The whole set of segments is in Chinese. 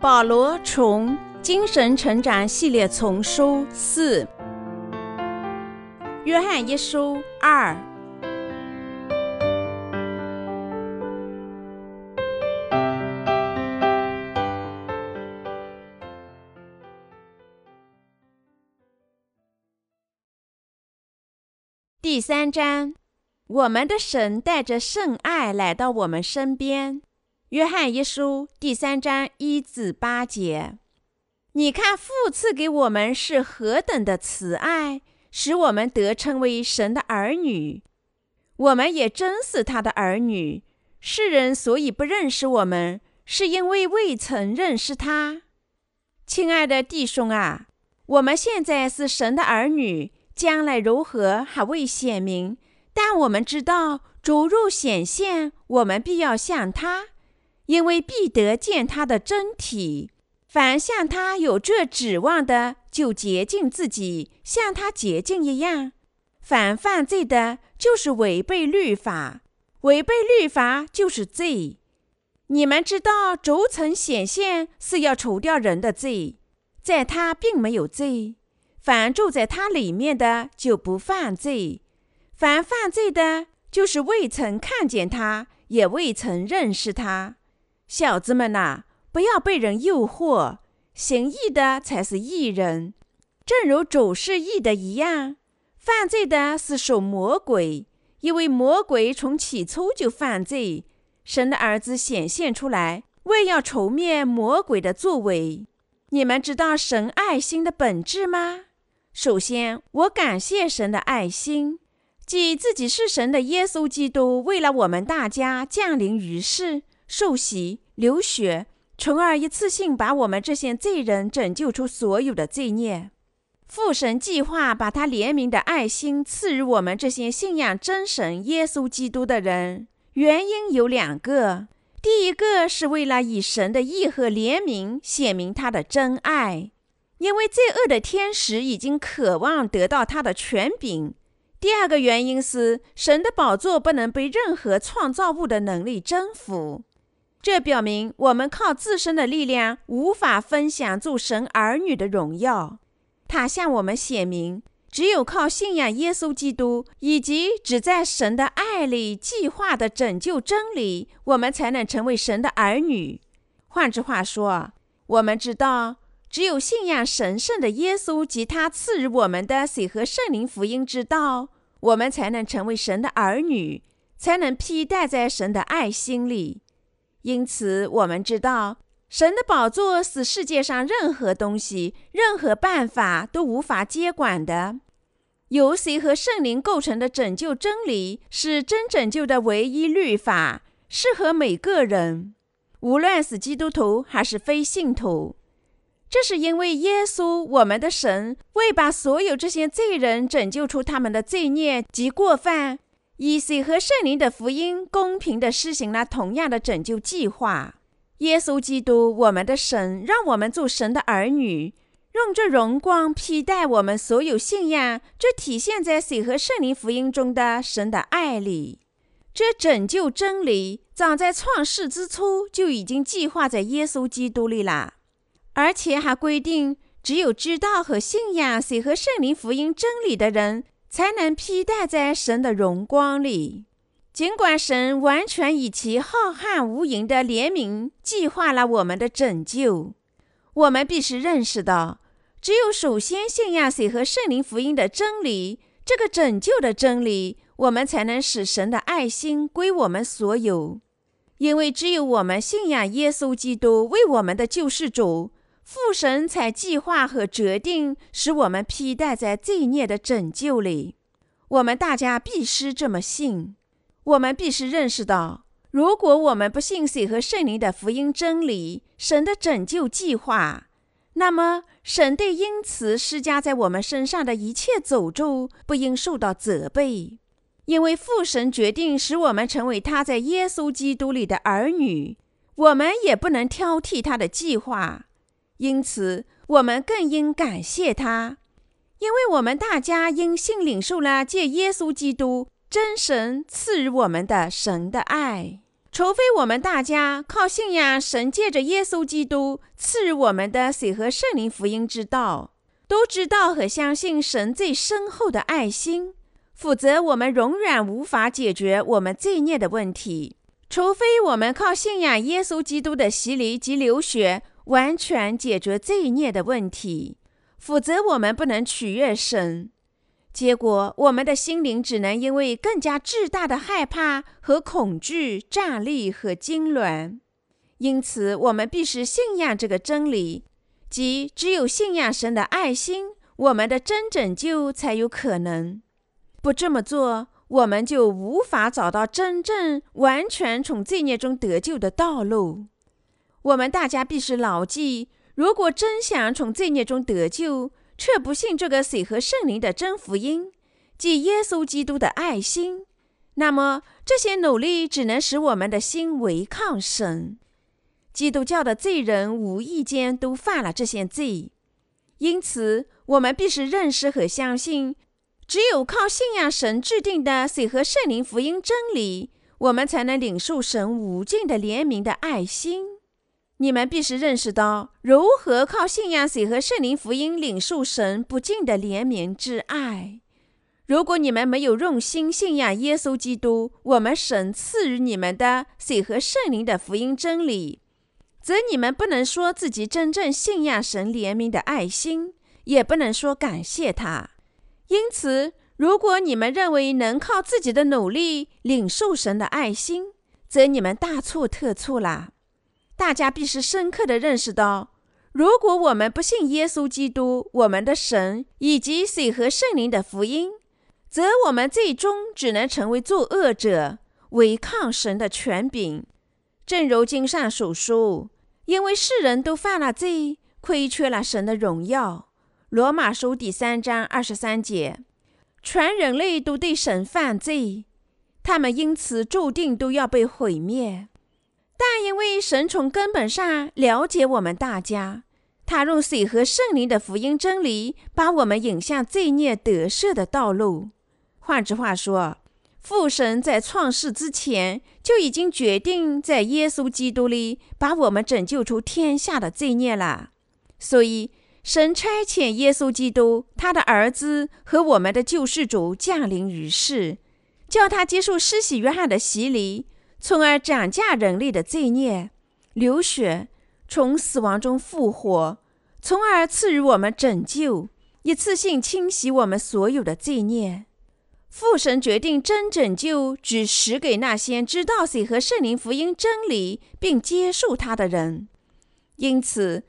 保罗从精神成长系列丛书四，约翰一书二，第三章，我们的神带着圣爱来到我们身边。约翰一书第三章一至八节，你看父赐给我们是何等的慈爱，使我们得称为神的儿女。我们也真是他的儿女。世人所以不认识我们，是因为未曾认识他。亲爱的弟兄啊，我们现在是神的儿女，将来如何还未显明。但我们知道，主入显现，我们必要像他。因为必得见他的真体，凡像他有这指望的，就洁净自己，像他洁净一样。凡犯罪的，就是违背律法；违背律法就是罪。你们知道，轴承显现是要除掉人的罪，在他并没有罪。凡住在他里面的，就不犯罪；凡犯罪的，就是未曾看见他，也未曾认识他。小子们呐，不要被人诱惑。行义的才是义人，正如主是义的一样。犯罪的是属魔鬼，因为魔鬼从起初就犯罪。神的儿子显现出来，为要除灭魔鬼的作为。你们知道神爱心的本质吗？首先，我感谢神的爱心，即自己是神的耶稣基督，为了我们大家降临于世。受洗、流血，从而一次性把我们这些罪人拯救出所有的罪孽。父神计划把他怜悯的爱心赐予我们这些信仰真神耶稣基督的人，原因有两个：第一个是为了以神的义和怜悯显明他的真爱，因为罪恶的天使已经渴望得到他的权柄；第二个原因是神的宝座不能被任何创造物的能力征服。这表明我们靠自身的力量无法分享做神儿女的荣耀。他向我们显明，只有靠信仰耶稣基督以及只在神的爱里计划的拯救真理，我们才能成为神的儿女。换句话说，我们知道，只有信仰神圣的耶稣及他赐予我们的水和圣灵福音之道，我们才能成为神的儿女，才能披戴在神的爱心里。因此，我们知道，神的宝座是世界上任何东西、任何办法都无法接管的。由谁和圣灵构成的拯救真理，是真拯救的唯一律法，适合每个人，无论是基督徒还是非信徒。这是因为耶稣，我们的神，为把所有这些罪人拯救出他们的罪孽及过犯。以水和圣灵的福音公平地施行了同样的拯救计划。耶稣基督，我们的神，让我们做神的儿女，用这荣光披戴我们所有信仰，这体现在水和圣灵福音中的神的爱里。这拯救真理，早在创世之初就已经计划在耶稣基督里了，而且还规定，只有知道和信仰水和圣灵福音真理的人。才能披戴在神的荣光里。尽管神完全以其浩瀚无垠的怜悯计划了我们的拯救，我们必须认识到，只有首先信仰水和圣灵福音的真理，这个拯救的真理，我们才能使神的爱心归我们所有。因为只有我们信仰耶稣基督为我们的救世主。父神才计划和决定使我们披戴在罪孽的拯救里。我们大家必须这么信。我们必须认识到，如果我们不信水和圣灵的福音真理，神的拯救计划，那么神对因此施加在我们身上的一切诅咒不应受到责备，因为父神决定使我们成为他在耶稣基督里的儿女，我们也不能挑剔他的计划。因此，我们更应感谢他，因为我们大家因信领受了借耶稣基督真神赐予我们的神的爱。除非我们大家靠信仰神借着耶稣基督赐予我们的水和圣灵福音之道，都知道和相信神最深厚的爱心，否则我们永远无法解决我们罪孽的问题。除非我们靠信仰耶稣基督的洗礼及流血，完全解决罪孽的问题，否则我们不能取悦神。结果，我们的心灵只能因为更加巨大的害怕和恐惧站立和痉挛。因此，我们必须信仰这个真理，即只有信仰神的爱心，我们的真拯救才有可能。不这么做，我们就无法找到真正完全从罪孽中得救的道路。我们大家必须牢记：如果真想从罪孽中得救，却不信这个水和圣灵的真福音，即耶稣基督的爱心，那么这些努力只能使我们的心违抗神。基督教的罪人无意间都犯了这些罪，因此我们必须认识和相信，只有靠信仰神制定的水和圣灵福音真理，我们才能领受神无尽的怜悯的爱心。你们必须认识到，如何靠信仰水和圣灵福音领受神不尽的怜悯之爱。如果你们没有用心信仰耶稣基督，我们神赐予你们的水和圣灵的福音真理，则你们不能说自己真正信仰神怜悯的爱心，也不能说感谢他。因此，如果你们认为能靠自己的努力领受神的爱心，则你们大错特错了。大家必须深刻地认识到，如果我们不信耶稣基督，我们的神以及水和圣灵的福音，则我们最终只能成为作恶者，违抗神的权柄。正如经上所说：“因为世人都犯了罪，亏缺了神的荣耀。”罗马书第三章二十三节，全人类都对神犯罪，他们因此注定都要被毁灭。但因为神从根本上了解我们大家，他用水和圣灵的福音真理，把我们引向罪孽得赦的道路。换句话说，父神在创世之前就已经决定在耶稣基督里把我们拯救出天下的罪孽了。所以，神差遣耶稣基督，他的儿子和我们的救世主降临于世，叫他接受施洗约翰的洗礼。从而斩价人类的罪孽，流血，从死亡中复活，从而赐予我们拯救，一次性清洗我们所有的罪孽。父神决定真拯救只使给那些知道谁和圣灵福音真理并接受他的人。因此，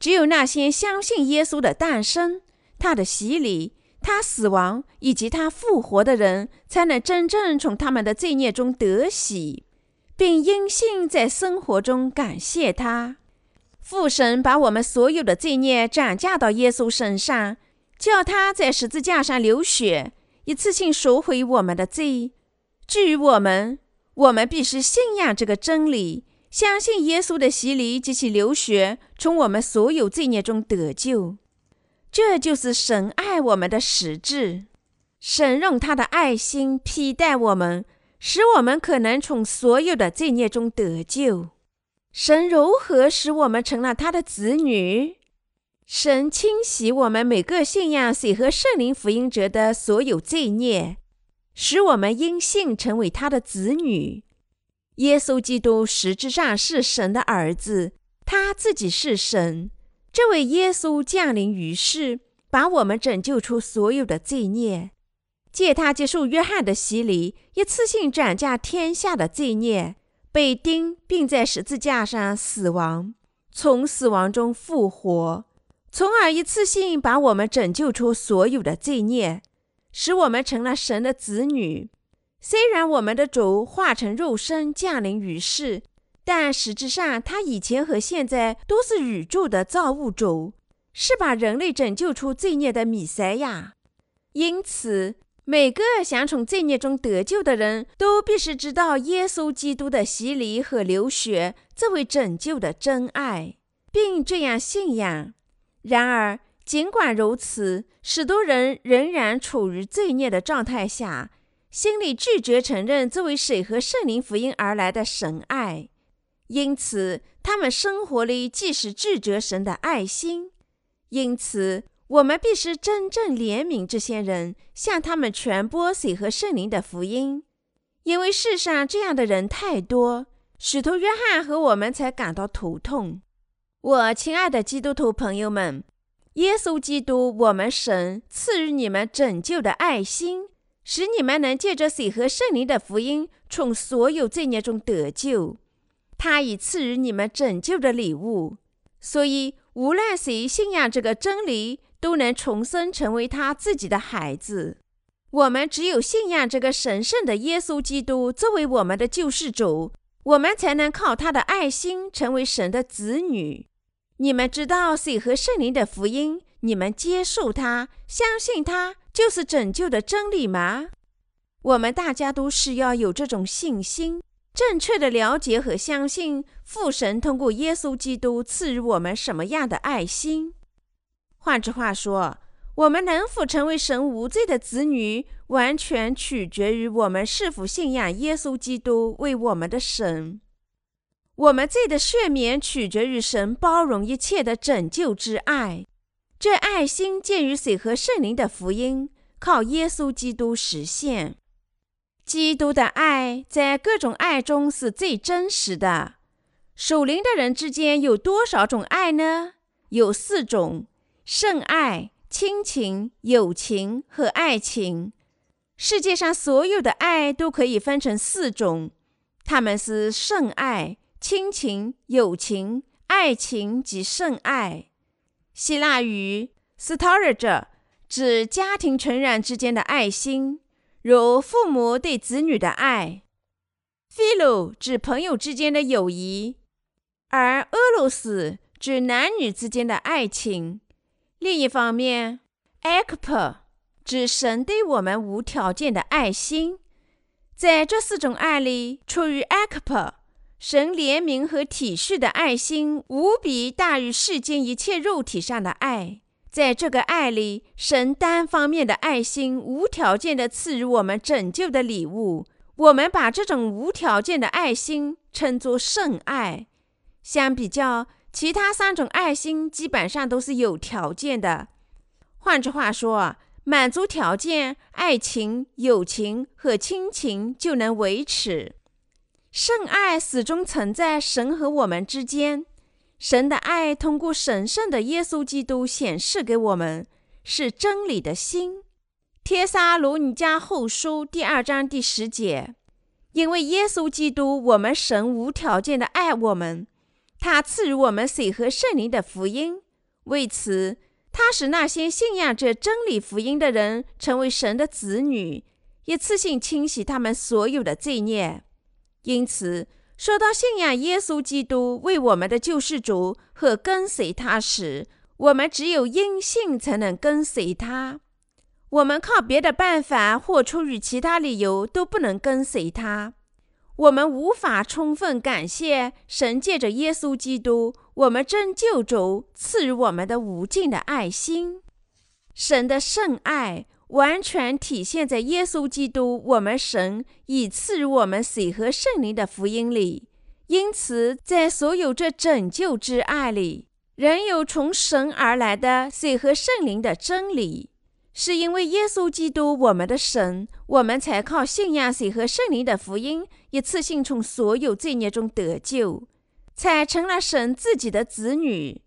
只有那些相信耶稣的诞生、他的洗礼、他死亡以及他复活的人，才能真正从他们的罪孽中得洗。并因信在生活中感谢他，父神把我们所有的罪孽转嫁到耶稣身上，叫他在十字架上流血，一次性赎回我们的罪。至于我们，我们必须信仰这个真理，相信耶稣的洗礼及其流血，从我们所有罪孽中得救。这就是神爱我们的实质。神用他的爱心批待我们。使我们可能从所有的罪孽中得救。神如何使我们成了他的子女？神清洗我们每个信仰水和圣灵福音者的所有罪孽，使我们因信成为他的子女。耶稣基督实质上是神的儿子，他自己是神。这位耶稣降临于世，把我们拯救出所有的罪孽。借他接受约翰的洗礼，一次性斩价天下的罪孽，被钉，并在十字架上死亡，从死亡中复活，从而一次性把我们拯救出所有的罪孽，使我们成了神的子女。虽然我们的主化成肉身降临于世，但实质上他以前和现在都是宇宙的造物主，是把人类拯救出罪孽的弥赛亚。因此。每个想从罪孽中得救的人都必须知道耶稣基督的洗礼和流血这位拯救的真爱，并这样信仰。然而，尽管如此，许多人仍然处于罪孽的状态下，心里拒绝承认这位水和圣灵福音而来的神爱，因此他们生活里即使拒绝神的爱心。因此，我们必须真正怜悯这些人，向他们传播水和圣灵的福音，因为世上这样的人太多。使徒约翰和我们才感到头痛。我亲爱的基督徒朋友们，耶稣基督，我们神赐予你们拯救的爱心。使你们能借着水和圣灵的福音，从所有罪孽中得救。他已赐予你们拯救的礼物，所以无论谁信仰这个真理，都能重生成为他自己的孩子。我们只有信仰这个神圣的耶稣基督作为我们的救世主，我们才能靠他的爱心成为神的子女。你们知道水和圣灵的福音，你们接受它，相信它。就是拯救的真理吗？我们大家都是要有这种信心，正确的了解和相信父神通过耶稣基督赐予我们什么样的爱心。换句话说，我们能否成为神无罪的子女，完全取决于我们是否信仰耶稣基督为我们的神。我们罪的赦免取决于神包容一切的拯救之爱。这爱心建于水和圣灵的福音，靠耶稣基督实现。基督的爱在各种爱中是最真实的。属灵的人之间有多少种爱呢？有四种：圣爱、亲情、友情和爱情。世界上所有的爱都可以分成四种，它们是圣爱、亲情、友情、爱情及圣爱。希腊语 s t o r a g e 指家庭成员之间的爱心，如父母对子女的爱；“philo” 指朋友之间的友谊，而“俄罗斯”指男女之间的爱情。另一方面 a k p a 指神对我们无条件的爱心。在这四种爱里，出于 a k p a 神怜悯和体恤的爱心，无比大于世间一切肉体上的爱。在这个爱里，神单方面的爱心无条件地赐予我们拯救的礼物。我们把这种无条件的爱心称作圣爱。相比较，其他三种爱心基本上都是有条件的。换句话说，满足条件，爱情、友情和亲情就能维持。圣爱始终存在神和我们之间，神的爱通过神圣的耶稣基督显示给我们，是真理的心。帖撒罗尼迦后书第二章第十节，因为耶稣基督，我们神无条件的爱我们，他赐予我们水和圣灵的福音，为此，他使那些信仰着真理福音的人成为神的子女，一次性清洗他们所有的罪孽。因此，说到信仰耶稣基督为我们的救世主和跟随他时，我们只有因信才能跟随他。我们靠别的办法或出于其他理由都不能跟随他。我们无法充分感谢神借着耶稣基督，我们真救主赐予我们的无尽的爱心，神的圣爱。完全体现在耶稣基督，我们神已赐予我们水和圣灵的福音里。因此，在所有这拯救之爱里，仍有从神而来的水和圣灵的真理。是因为耶稣基督，我们的神，我们才靠信仰水和圣灵的福音，一次性从所有罪孽中得救，才成了神自己的子女。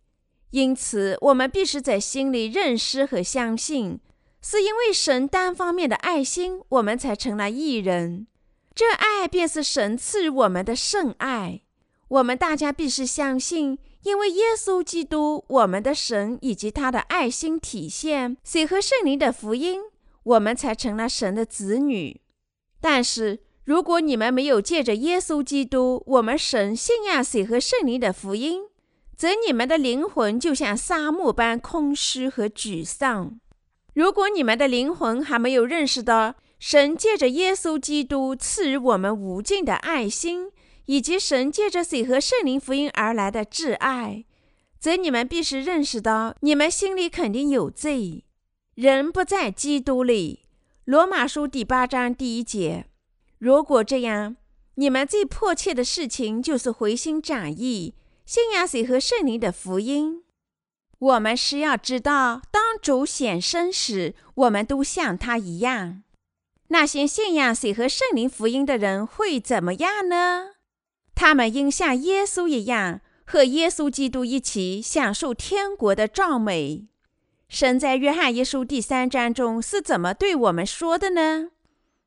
因此，我们必须在心里认识和相信。是因为神单方面的爱心，我们才成了义人。这爱便是神赐予我们的圣爱。我们大家必须相信，因为耶稣基督，我们的神以及他的爱心体现，水和圣灵的福音，我们才成了神的子女。但是，如果你们没有借着耶稣基督，我们神信仰水和圣灵的福音，则你们的灵魂就像沙漠般空虚和沮丧。如果你们的灵魂还没有认识到神借着耶稣基督赐予我们无尽的爱心，以及神借着水和圣灵福音而来的挚爱，则你们必须认识到，你们心里肯定有罪。人不在基督里，罗马书第八章第一节。如果这样，你们最迫切的事情就是回心转意，信仰水和圣灵的福音。我们是要知道，当主显生时，我们都像他一样。那些信仰水和圣灵福音的人会怎么样呢？他们应像耶稣一样，和耶稣基督一起享受天国的壮美。神在约翰一书第三章中是怎么对我们说的呢？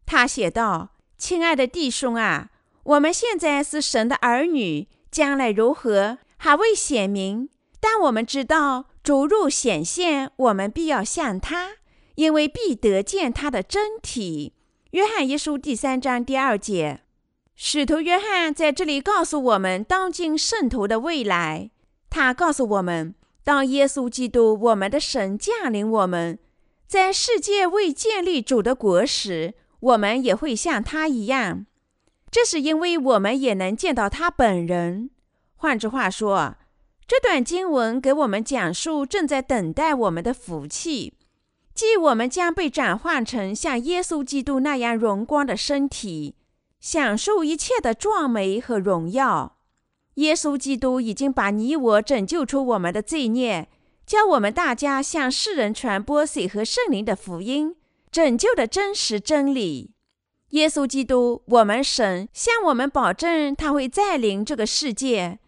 他写道：“亲爱的弟兄啊，我们现在是神的儿女，将来如何还未显明。但我们知道，逐入显现，我们必要像他，因为必得见他的真体。”约翰一书第三章第二节，使徒约翰在这里告诉我们当今圣徒的未来。他告诉我们。当耶稣基督，我们的神降临我们，在世界未建立主的国时，我们也会像他一样。这是因为我们也能见到他本人。换句话说，这段经文给我们讲述正在等待我们的福气，即我们将被转换成像耶稣基督那样荣光的身体，享受一切的壮美和荣耀。耶稣基督已经把你我拯救出我们的罪孽，教我们大家向世人传播水和圣灵的福音，拯救的真实真理。耶稣基督，我们神向我们保证，他会再临这个世界，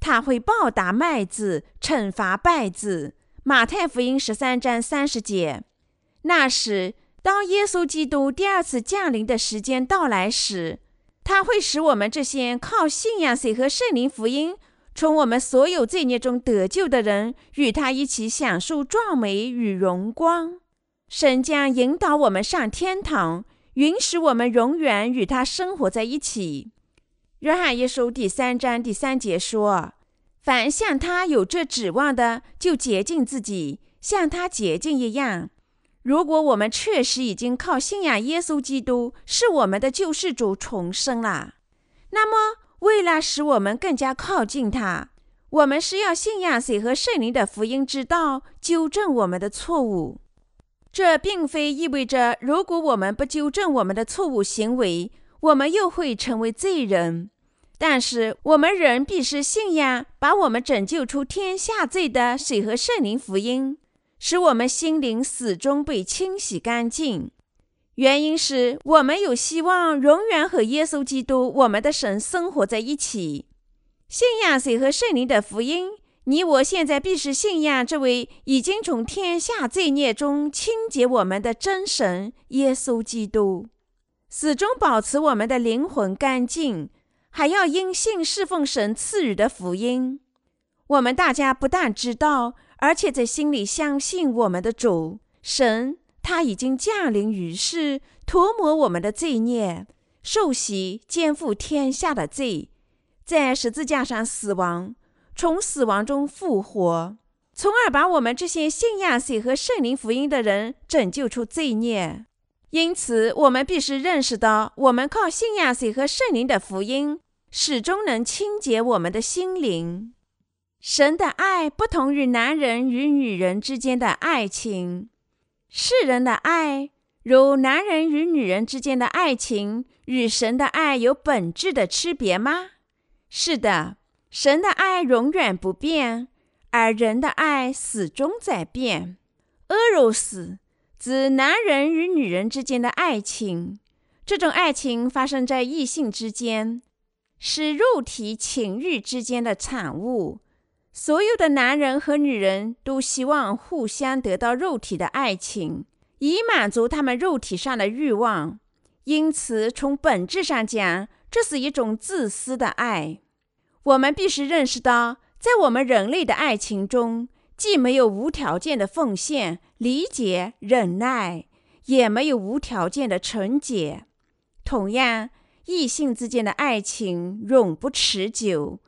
他会报答麦子，惩罚败子。马太福音十三章三十节。那时，当耶稣基督第二次降临的时间到来时。他会使我们这些靠信仰谁和圣灵福音，从我们所有罪孽中得救的人，与他一起享受壮美与荣光。神将引导我们上天堂，允许我们永远与他生活在一起。约翰一书第三章第三节说：“凡像他有这指望的，就洁净自己，像他洁净一样。”如果我们确实已经靠信仰耶稣基督是我们的救世主重生了，那么为了使我们更加靠近他，我们是要信仰谁和圣灵的福音之道，纠正我们的错误。这并非意味着，如果我们不纠正我们的错误行为，我们又会成为罪人。但是，我们仍必须信仰把我们拯救出天下罪的水和圣灵福音。使我们心灵始终被清洗干净，原因是我们有希望永远和耶稣基督我们的神生活在一起。信仰谁和圣灵的福音，你我现在必须信仰这位已经从天下罪孽中清洁我们的真神耶稣基督，始终保持我们的灵魂干净，还要因信侍奉神赐予的福音。我们大家不但知道。而且在心里相信我们的主神，他已经降临于世，涂抹我们的罪孽，受洗肩负天下的罪，在十字架上死亡，从死亡中复活，从而把我们这些信仰谁和圣灵福音的人拯救出罪孽。因此，我们必须认识到，我们靠信仰谁和圣灵的福音，始终能清洁我们的心灵。神的爱不同于男人与女人之间的爱情。世人的爱，如男人与女人之间的爱情，与神的爱有本质的区别吗？是的，神的爱永远不变，而人的爱始终在变。eros 指男人与女人之间的爱情，这种爱情发生在异性之间，是肉体情欲之间的产物。所有的男人和女人都希望互相得到肉体的爱情，以满足他们肉体上的欲望。因此，从本质上讲，这是一种自私的爱。我们必须认识到，在我们人类的爱情中，既没有无条件的奉献、理解、忍耐，也没有无条件的纯洁。同样，异性之间的爱情永不持久。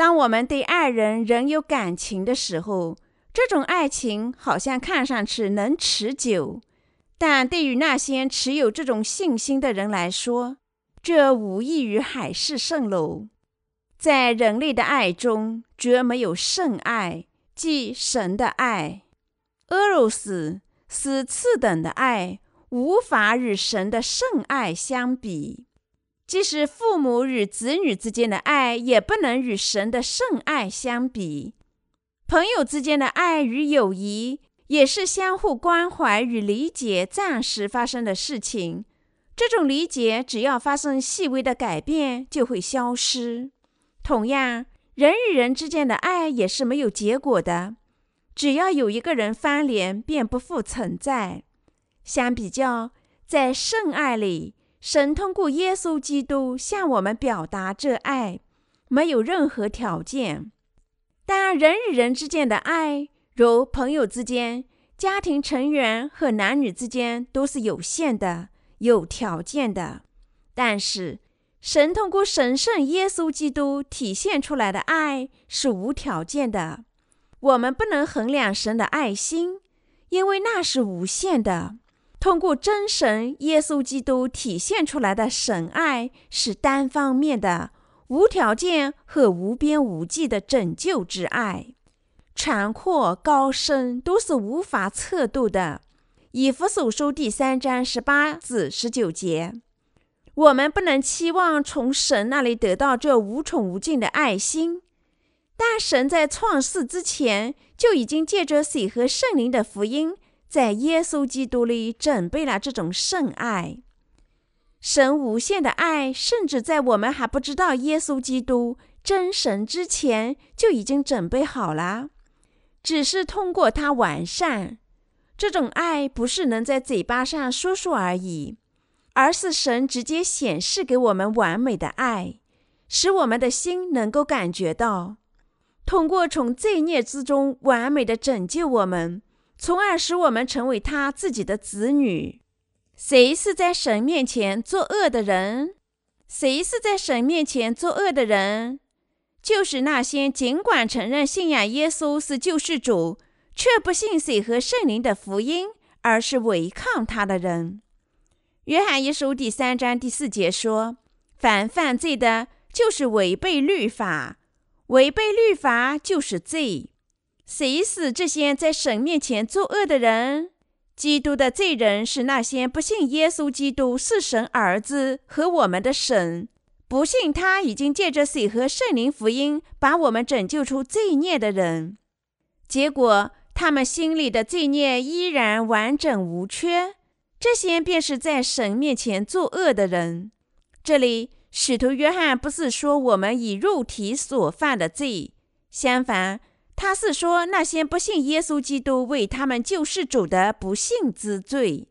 当我们对爱人仍有感情的时候，这种爱情好像看上去能持久；但对于那些持有这种信心的人来说，这无异于海市蜃楼。在人类的爱中，绝没有圣爱，即神的爱。俄罗斯是次等的爱，无法与神的圣爱相比。即使父母与子女之间的爱，也不能与神的圣爱相比。朋友之间的爱与友谊，也是相互关怀与理解暂时发生的事情。这种理解，只要发生细微的改变，就会消失。同样，人与人之间的爱也是没有结果的。只要有一个人翻脸，便不复存在。相比较，在圣爱里，神通过耶稣基督向我们表达这爱，没有任何条件。但人与人之间的爱，如朋友之间、家庭成员和男女之间，都是有限的、有条件的。但是，神通过神圣耶稣基督体现出来的爱是无条件的。我们不能衡量神的爱心，因为那是无限的。通过真神耶稣基督体现出来的神爱是单方面的、无条件和无边无际的拯救之爱，长阔高深都是无法测度的。以弗所书第三章十八至十九节，我们不能期望从神那里得到这无穷无尽的爱心。但神在创世之前就已经借着水和圣灵的福音，在耶稣基督里准备了这种圣爱。神无限的爱，甚至在我们还不知道耶稣基督真神之前就已经准备好了，只是通过他完善。这种爱不是能在嘴巴上说说而已，而是神直接显示给我们完美的爱，使我们的心能够感觉到。通过从罪孽之中完美的拯救我们，从而使我们成为他自己的子女。谁是在神面前作恶的人？谁是在神面前作恶的人？就是那些尽管承认信仰耶稣是救世主，却不信水和圣灵的福音，而是违抗他的人。约翰一书第三章第四节说：“凡犯罪的，就是违背律法。”违背律法就是罪。谁是这些在神面前作恶的人？基督的罪人是那些不信耶稣基督是神儿子和我们的神，不信他已经借着水和圣灵福音把我们拯救出罪孽的人。结果，他们心里的罪孽依然完整无缺。这些便是在神面前作恶的人。这里。使徒约翰不是说我们以肉体所犯的罪，相反，他是说那些不信耶稣基督为他们救世主的不幸之罪。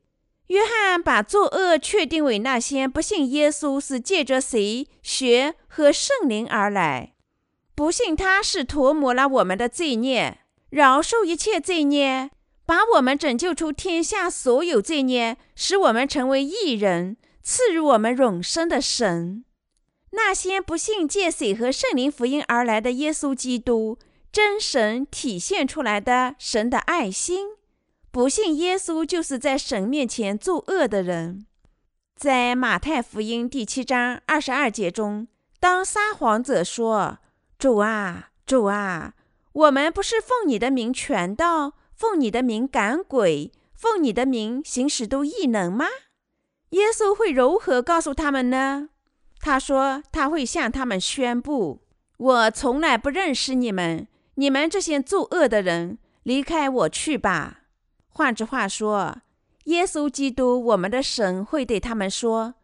约翰把作恶确定为那些不信耶稣是借着谁学和圣灵而来，不信他是涂抹了我们的罪孽，饶恕一切罪孽，把我们拯救出天下所有罪孽，使我们成为义人，赐予我们永生的神。那些不信借水和圣灵福音而来的耶稣基督真神体现出来的神的爱心，不信耶稣就是在神面前作恶的人。在马太福音第七章二十二节中，当撒谎者说：“主啊，主啊，我们不是奉你的名传道，奉你的名赶鬼，奉你的名行使都异能吗？”耶稣会如何告诉他们呢？他说：“他会向他们宣布，我从来不认识你们，你们这些作恶的人，离开我去吧。”换句话说，耶稣基督，我们的神会对他们说：“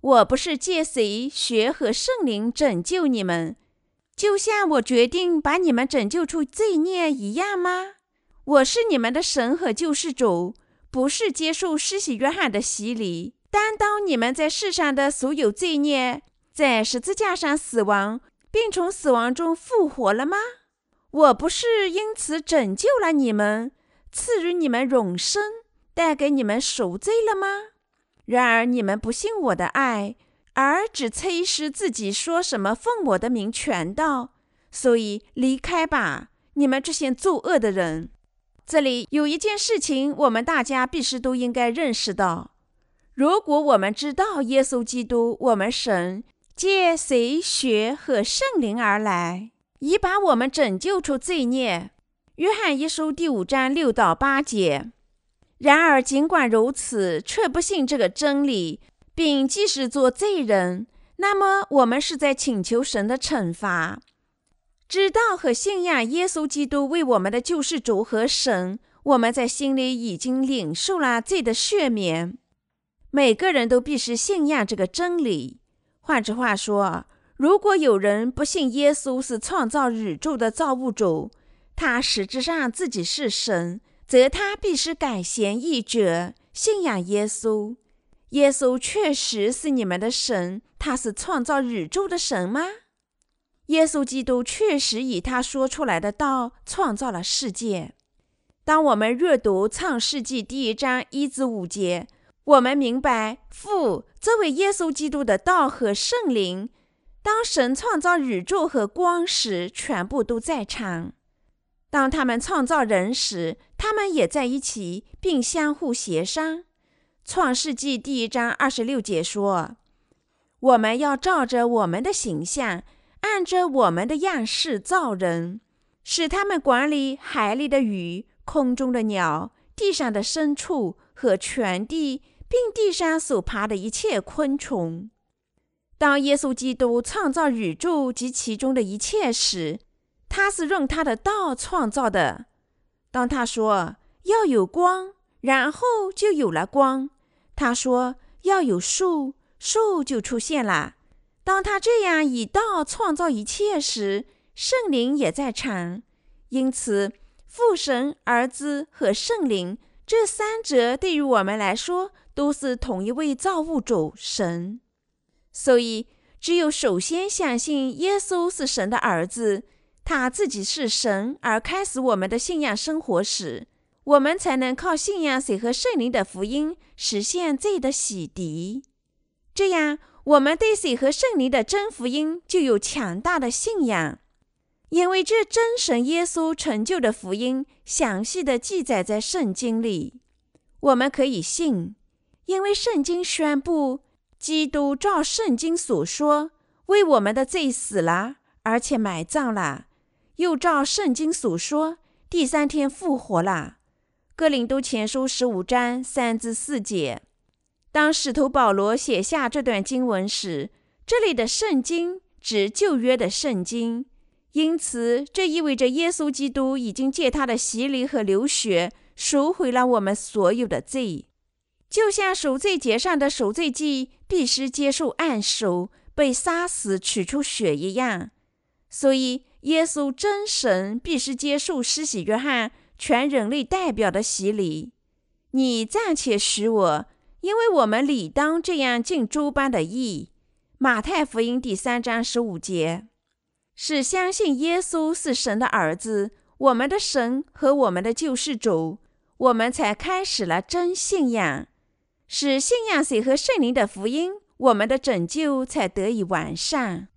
我不是借谁学和圣灵拯救你们，就像我决定把你们拯救出罪孽一样吗？我是你们的神和救世主，不是接受施洗约翰的洗礼。”担当你们在世上的所有罪孽，在十字架上死亡，并从死亡中复活了吗？我不是因此拯救了你们，赐予你们永生，带给你们赎罪了吗？然而你们不信我的爱，而只吹嘘自己说什么奉我的名全道，所以离开吧，你们这些作恶的人。这里有一件事情，我们大家必须都应该认识到。如果我们知道耶稣基督，我们神借谁血和圣灵而来，已把我们拯救出罪孽。约翰一书第五章六到八节。然而，尽管如此，却不信这个真理，并即使做罪人，那么我们是在请求神的惩罚。知道和信仰耶稣基督为我们的救世主和神，我们在心里已经领受了罪的赦免。每个人都必须信仰这个真理。换句话说，如果有人不信耶稣是创造宇宙的造物主，他实质上自己是神。则他必须改弦易辙，信仰耶稣。耶稣确实是你们的神，他是创造宇宙的神吗？耶稣基督确实以他说出来的道创造了世界。当我们阅读创世纪第一章一至五节，我们明白父作为耶稣基督的道和圣灵，当神创造宇宙和光时，全部都在场。当他们创造人时，他们也在一起，并相互协商。创世纪第一章二十六节说：“我们要照着我们的形象，按着我们的样式造人，使他们管理海里的鱼、空中的鸟、地上的牲畜和全地，并地上所爬的一切昆虫。”当耶稣基督创造宇宙及其中的一切时，他是用他的道创造的。当他说要有光，然后就有了光；他说要有树，树就出现了。当他这样以道创造一切时，圣灵也在场。因此，父神、儿子和圣灵这三者对于我们来说都是同一位造物主神。所以，只有首先相信耶稣是神的儿子。他自己是神，而开始我们的信仰生活时，我们才能靠信仰水和圣灵的福音实现罪的洗涤。这样，我们对水和圣灵的真福音就有强大的信仰，因为这真神耶稣成就的福音详细的记载在圣经里。我们可以信，因为圣经宣布，基督照圣经所说，为我们的罪死了，而且埋葬了。又照圣经所说，第三天复活了。哥林都前书十五章三至四节。当使徒保罗写下这段经文时，这里的圣经指旧约的圣经，因此这意味着耶稣基督已经借他的洗礼和流血赎回了我们所有的罪，就像赎罪节上的赎罪祭必须接受按手、被杀死、取出血一样，所以。耶稣真神必须接受施洗约翰全人类代表的洗礼。你暂且许我，因为我们理当这样尽诸般的义。马太福音第三章十五节，是相信耶稣是神的儿子，我们的神和我们的救世主，我们才开始了真信仰。使信仰谁和圣灵的福音，我们的拯救才得以完善。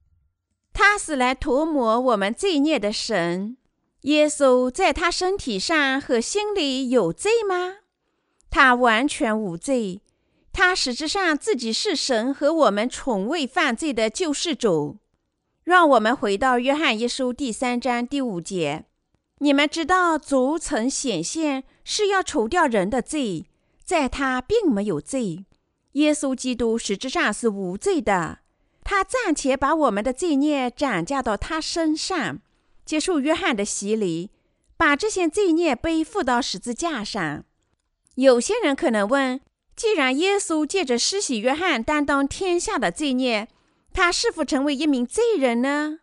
他是来涂抹我们罪孽的神。耶稣在他身体上和心里有罪吗？他完全无罪。他实质上自己是神和我们从未犯罪的救世主。让我们回到约翰一书第三章第五节。你们知道，主曾显现是要除掉人的罪，在他并没有罪。耶稣基督实质上是无罪的。他暂且把我们的罪孽转嫁到他身上，接受约翰的洗礼，把这些罪孽背负到十字架上。有些人可能问：既然耶稣借着施洗约翰担当天下的罪孽，他是否成为一名罪人呢？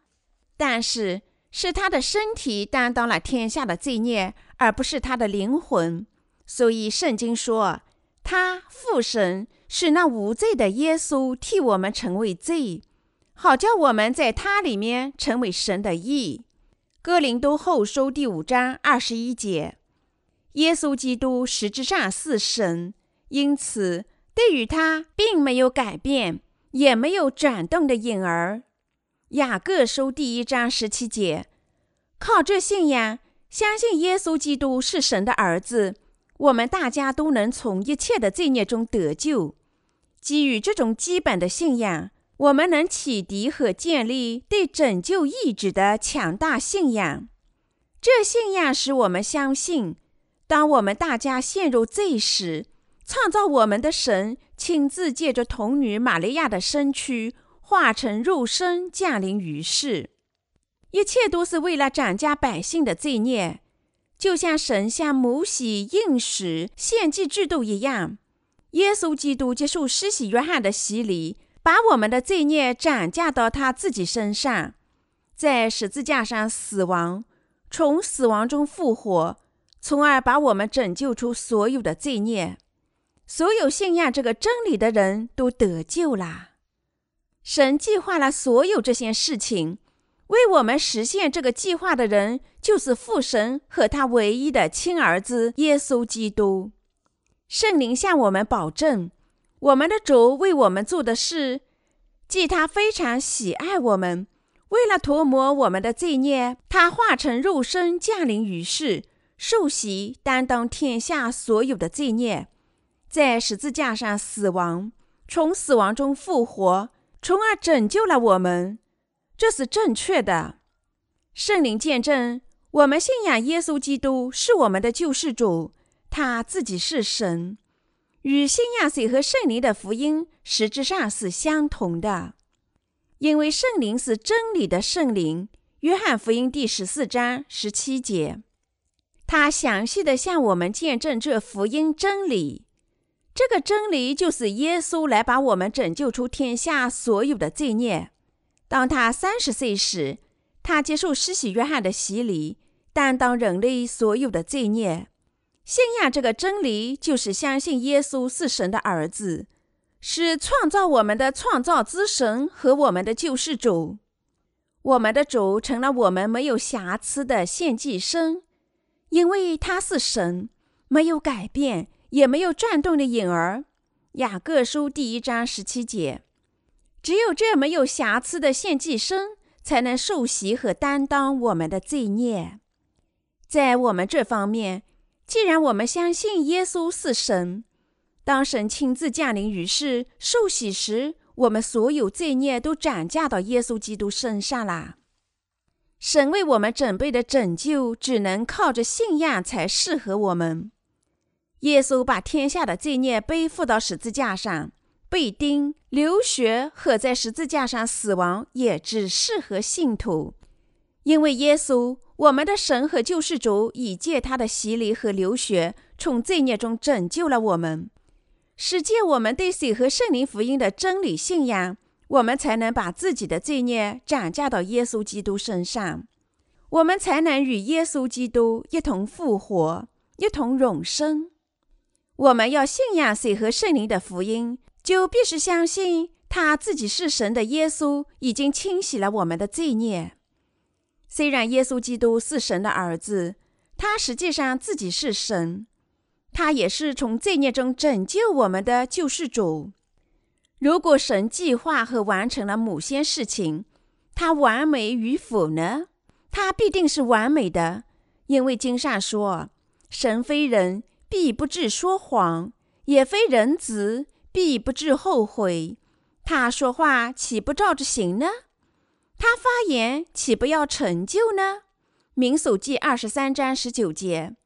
但是，是他的身体担当了天下的罪孽，而不是他的灵魂。所以，圣经说，他父神。是那无罪的耶稣替我们成为罪，好叫我们在他里面成为神的义。哥林多后书第五章二十一节，耶稣基督实质上是神，因此对于他并没有改变，也没有转动的影儿。雅各书第一章十七节，靠这信仰，相信耶稣基督是神的儿子，我们大家都能从一切的罪孽中得救。基于这种基本的信仰，我们能启迪和建立对拯救意志的强大信仰。这信仰使我们相信，当我们大家陷入罪时，创造我们的神亲自借着童女玛利亚的身躯化成肉身降临于世，一切都是为了斩加百姓的罪孽，就像神向摩西应许献祭制度一样。耶稣基督接受施洗约翰的洗礼，把我们的罪孽转嫁到他自己身上，在十字架上死亡，从死亡中复活，从而把我们拯救出所有的罪孽。所有信仰这个真理的人都得救了。神计划了所有这些事情，为我们实现这个计划的人，就是父神和他唯一的亲儿子耶稣基督。圣灵向我们保证，我们的主为我们做的事，即他非常喜爱我们。为了涂抹我们的罪孽，他化成肉身降临于世，受洗，担当天下所有的罪孽，在十字架上死亡，从死亡中复活，从而拯救了我们。这是正确的。圣灵见证，我们信仰耶稣基督是我们的救世主。他自己是神，与信仰水和圣灵的福音实质上是相同的，因为圣灵是真理的圣灵。约翰福音第十四章十七节，他详细的向我们见证这福音真理。这个真理就是耶稣来把我们拯救出天下所有的罪孽。当他三十岁时，他接受施洗约翰的洗礼，担当人类所有的罪孽。信仰这个真理，就是相信耶稣是神的儿子，是创造我们的创造之神和我们的救世主。我们的主成了我们没有瑕疵的献祭生，因为他是神，没有改变，也没有转动的影儿。雅各书第一章十七节，只有这没有瑕疵的献祭生，才能受洗和担当我们的罪孽。在我们这方面。既然我们相信耶稣是神，当神亲自降临于世受洗时，我们所有罪孽都转嫁到耶稣基督身上了。神为我们准备的拯救，只能靠着信仰才适合我们。耶稣把天下的罪孽背负到十字架上，被钉、流血和在十字架上死亡，也只适合信徒，因为耶稣。我们的神和救世主已借他的洗礼和流血，从罪孽中拯救了我们，使借我们对水和圣灵福音的真理信仰，我们才能把自己的罪孽转嫁到耶稣基督身上，我们才能与耶稣基督一同复活，一同永生。我们要信仰水和圣灵的福音，就必须相信他自己是神的耶稣已经清洗了我们的罪孽。虽然耶稣基督是神的儿子，他实际上自己是神，他也是从罪孽中拯救我们的救世主。如果神计划和完成了某些事情，他完美与否呢？他必定是完美的，因为经上说：“神非人，必不至说谎；也非人子，必不至后悔。他说话岂不照着行呢？”他发言岂不要成就呢？民数记二十三章十九节。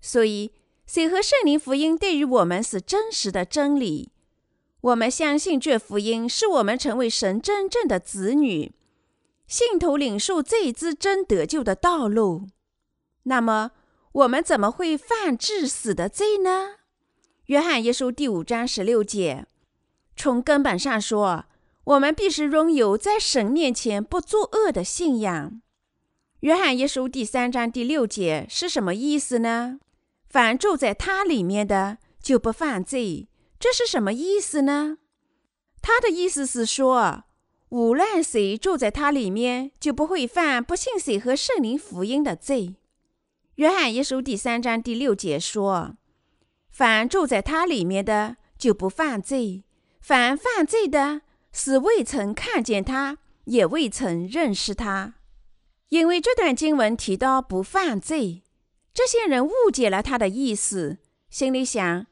所以，水和圣灵福音对于我们是真实的真理。我们相信这福音是我们成为神真正的子女、信徒领受罪之真得救的道路。那么，我们怎么会犯致死的罪呢？约翰一书第五章十六节。从根本上说。我们必须拥有在神面前不作恶的信仰。约翰一书第三章第六节是什么意思呢？凡住在他里面的就不犯罪。这是什么意思呢？他的意思是说，无论谁住在他里面，就不会犯不信谁和圣灵福音的罪。约翰一书第三章第六节说：“凡住在他里面的就不犯罪，凡犯罪的。”是未曾看见他，也未曾认识他，因为这段经文提到不犯罪，这些人误解了他的意思，心里想：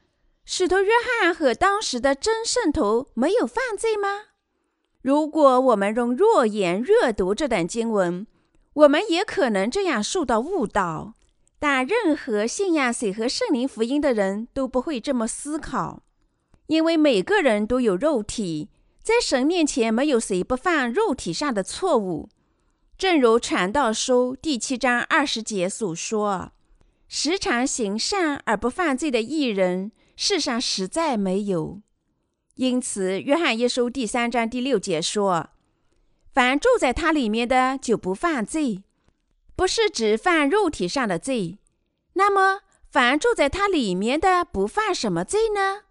使徒约翰和当时的真圣徒没有犯罪吗？如果我们用弱眼阅读这段经文，我们也可能这样受到误导。但任何信仰水和圣灵福音的人都不会这么思考，因为每个人都有肉体，在神面前没有谁不犯肉体上的错误。正如《传道书》第七章二十节所说：“时常行善而不犯罪的艺人，世上实在没有。”因此，《约翰一书》第三章第六节说：“凡住在他里面的，就不犯罪。”不是指犯肉体上的罪，那么凡住在他里面的不犯什么罪呢？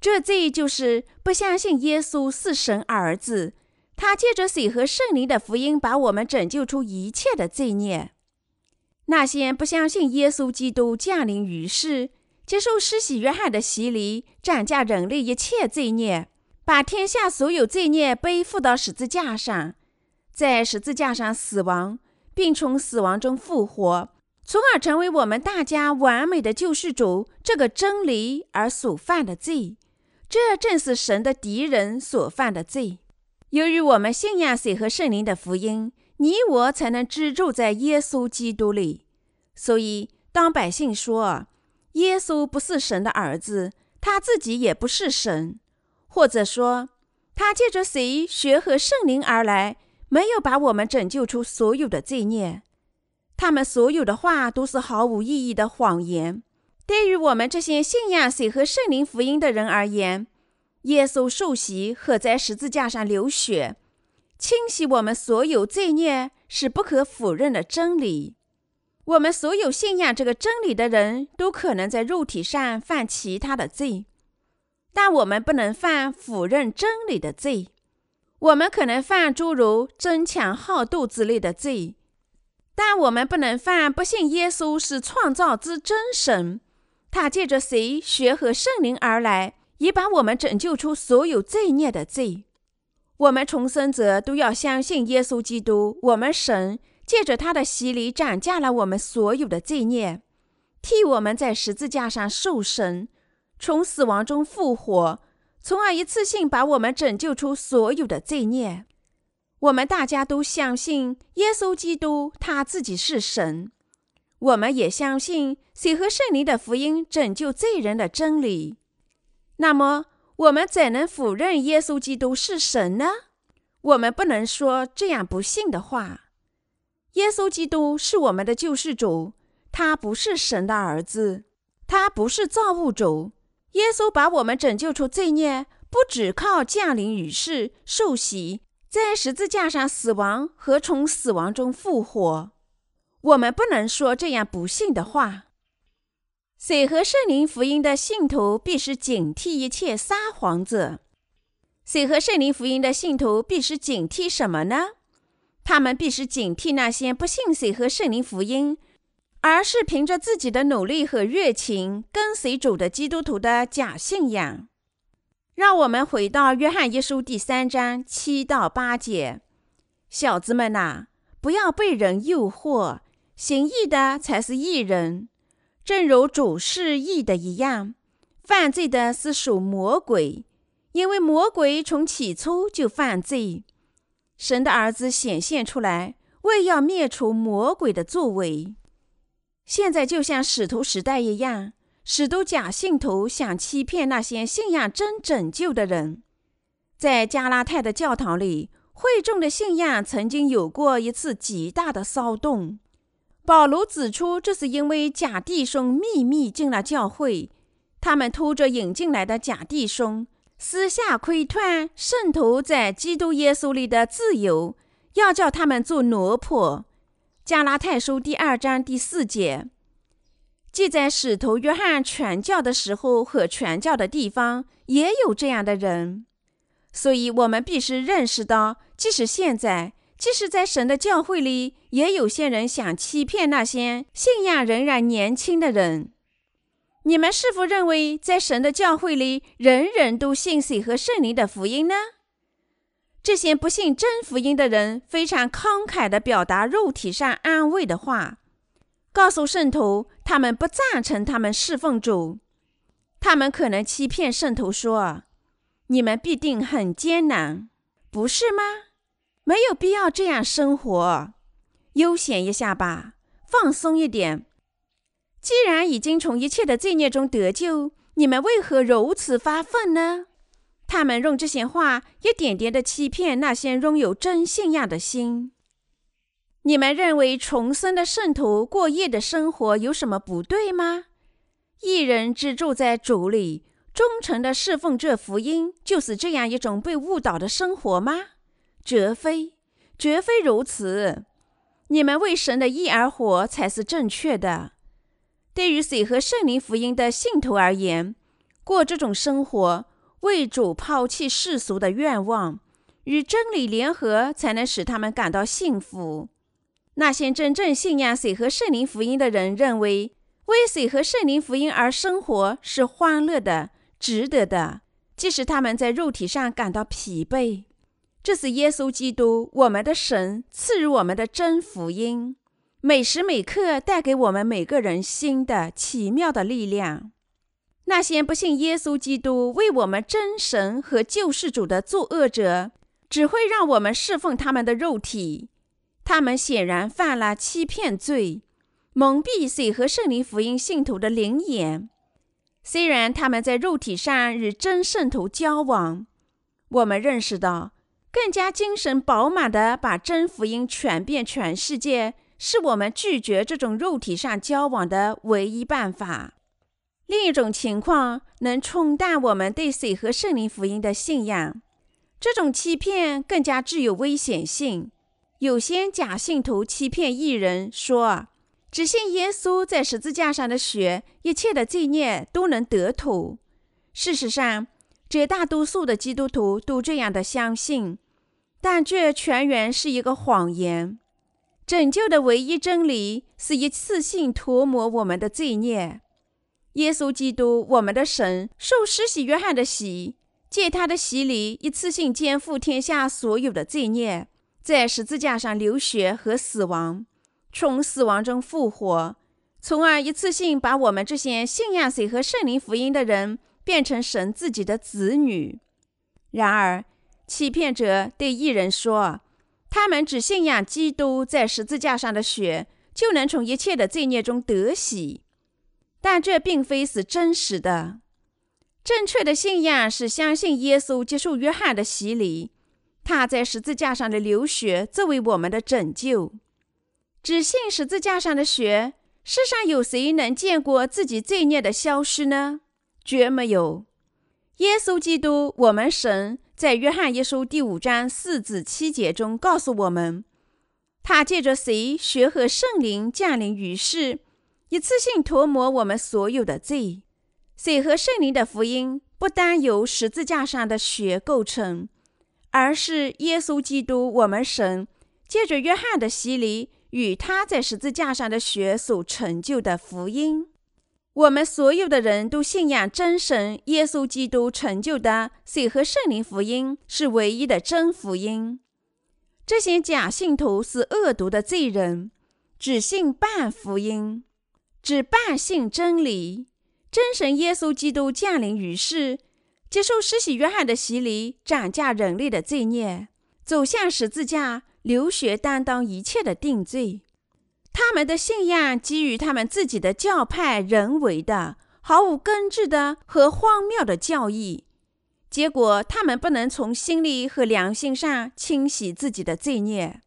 这罪就是不相信耶稣是神儿子，他借着水和圣灵的福音把我们拯救出一切的罪孽。那些不相信耶稣基督降临于世，接受施洗约翰的洗礼，斩价人类一切罪孽，把天下所有罪孽背负到十字架上，在十字架上死亡。并从死亡中复活，从而成为我们大家完美的救世主。这个真理而所犯的罪，这正是神的敌人所犯的罪。由于我们信仰水和圣灵的福音，你我才能居住在耶稣基督里。所以，当百姓说耶稣不是神的儿子，他自己也不是神，或者说他借着水、血和圣灵而来。没有把我们拯救出所有的罪孽，他们所有的话都是毫无意义的谎言。对于我们这些信仰水和圣灵福音的人而言，耶稣受洗和在十字架上流血，清洗我们所有罪孽是不可否认的真理。我们所有信仰这个真理的人都可能在肉体上犯其他的罪，但我们不能犯否认真理的罪。我们可能犯诸如争强好斗之类的罪，但我们不能犯不信耶稣是创造之真神，他借着谁血和圣灵而来，以把我们拯救出所有罪孽的罪。我们重生者都要相信耶稣基督，我们神借着他的洗礼斩价了我们所有的罪孽，替我们在十字架上受审，从死亡中复活。从而一次性把我们拯救出所有的罪孽。我们大家都相信耶稣基督他自己是神，我们也相信水和圣灵的福音拯救罪人的真理。那么，我们怎能否认耶稣基督是神呢？我们不能说这样不信的话。耶稣基督是我们的救世主，他不是神的儿子，他不是造物主。耶稣把我们拯救出罪孽，不只靠降临于世、受洗，在十字架上死亡和从死亡中复活。我们不能说这样不幸的话。水和圣灵福音的信徒必须警惕一切撒谎者。水和圣灵福音的信徒必须警惕什么呢？他们必须警惕那些不信水和圣灵福音。而是凭着自己的努力和热情跟随主的基督徒的假信仰。让我们回到约翰一书第三章七到八节：小子们呐，不要被人诱惑，行义的才是义人，正如主是义的一样。犯罪的是属魔鬼，因为魔鬼从起初就犯罪。神的儿子显现出来，为要灭除魔鬼的作为。现在就像使徒时代一样，使徒假信徒想欺骗那些信仰真拯救的人。在加拉太的教堂里，会众的信仰曾经有过一次极大的骚动。保罗指出，这是因为假弟兄秘密进了教会，他们偷着引进来的假弟兄，私下窥探圣徒在基督耶稣里的自由，要叫他们做奴仆。加拉太书第二章第四节，记载使徒约翰传教的时候和传教的地方也有这样的人，所以我们必须认识到，即使现在，即使在神的教会里，也有些人想欺骗那些信仰仍然年轻的人。你们是否认为，在神的教会里，人人都信水和圣灵的福音呢？这些不信真福音的人非常慷慨地表达肉体上安慰的话，告诉圣徒他们不赞成他们侍奉主。他们可能欺骗圣徒说：“你们必定很艰难，不是吗？没有必要这样生活，悠闲一下吧，放松一点。”既然已经从一切的罪孽中得救，你们为何如此发愤呢？他们用这些话一点点的欺骗那些拥有真信仰的心。你们认为重生的圣徒过夜的生活有什么不对吗？一人只住在主里，忠诚的侍奉这福音，就是这样一种被误导的生活吗？绝非，绝非如此。你们为神的义而活才是正确的。对于水和圣灵福音的信徒而言，过这种生活，为主抛弃世俗的愿望，与真理联合，才能使他们感到幸福。那些真正信仰水和圣灵福音的人认为，为水和圣灵福音而生活是欢乐的、值得的，即使他们在肉体上感到疲惫。这是耶稣基督，我们的神赐予我们的真福音。每时每刻带给我们每个人新的奇妙的力量。那些不信耶稣基督为我们真神和救世主的作恶者，只会让我们侍奉他们的肉体。他们显然犯了欺骗罪，蒙蔽水和圣灵福音信徒的灵眼。虽然他们在肉体上与真圣徒交往，我们认识到，更加精神饱满的把真福音传遍全世界。是我们拒绝这种肉体上交往的唯一办法。另一种情况能冲淡我们对水和圣灵福音的信仰。这种欺骗更加具有危险性。有些假信徒欺骗艺人说，只信耶稣在十字架上的血，一切的罪孽都能得土。事实上，绝大多数的基督徒都这样的相信，但这全然是一个谎言。拯救的唯一真理是一次性涂抹我们的罪孽。耶稣基督，我们的神，受施洗约翰的洗，借他的洗礼，一次性肩负天下所有的罪孽，在十字架上流血和死亡，从死亡中复活，从而一次性把我们这些信仰水和圣灵福音的人变成神自己的子女。然而，欺骗者对异人说。他们只信仰基督在十字架上的血，就能从一切的罪孽中得洗，但这并非是真实的。正确的信仰是相信耶稣接受约翰的洗礼，他在十字架上的流血作为我们的拯救。只信十字架上的血，世上有谁能见过自己罪孽的消失呢？绝没有。耶稣基督，我们神。在约翰一书第五章四至七节中告诉我们，他借着谁血和圣灵降临于世，一次性涂抹我们所有的罪。水和圣灵的福音不单由十字架上的血构成，而是耶稣基督我们神借着约翰的洗礼与他在十字架上的血所成就的福音。我们所有的人都信仰真神耶稣基督成就的水和圣灵福音是唯一的真福音。这些假信徒是恶毒的罪人，只信半福音，只半信真理。真神耶稣基督降临于世，接受施洗约翰的洗礼，斩价人类的罪孽，走向十字架，流血担当一切的定罪。他们的信仰基于他们自己的教派人为的、毫无根治的和荒谬的教义，结果他们不能从心理和良心上清洗自己的罪孽，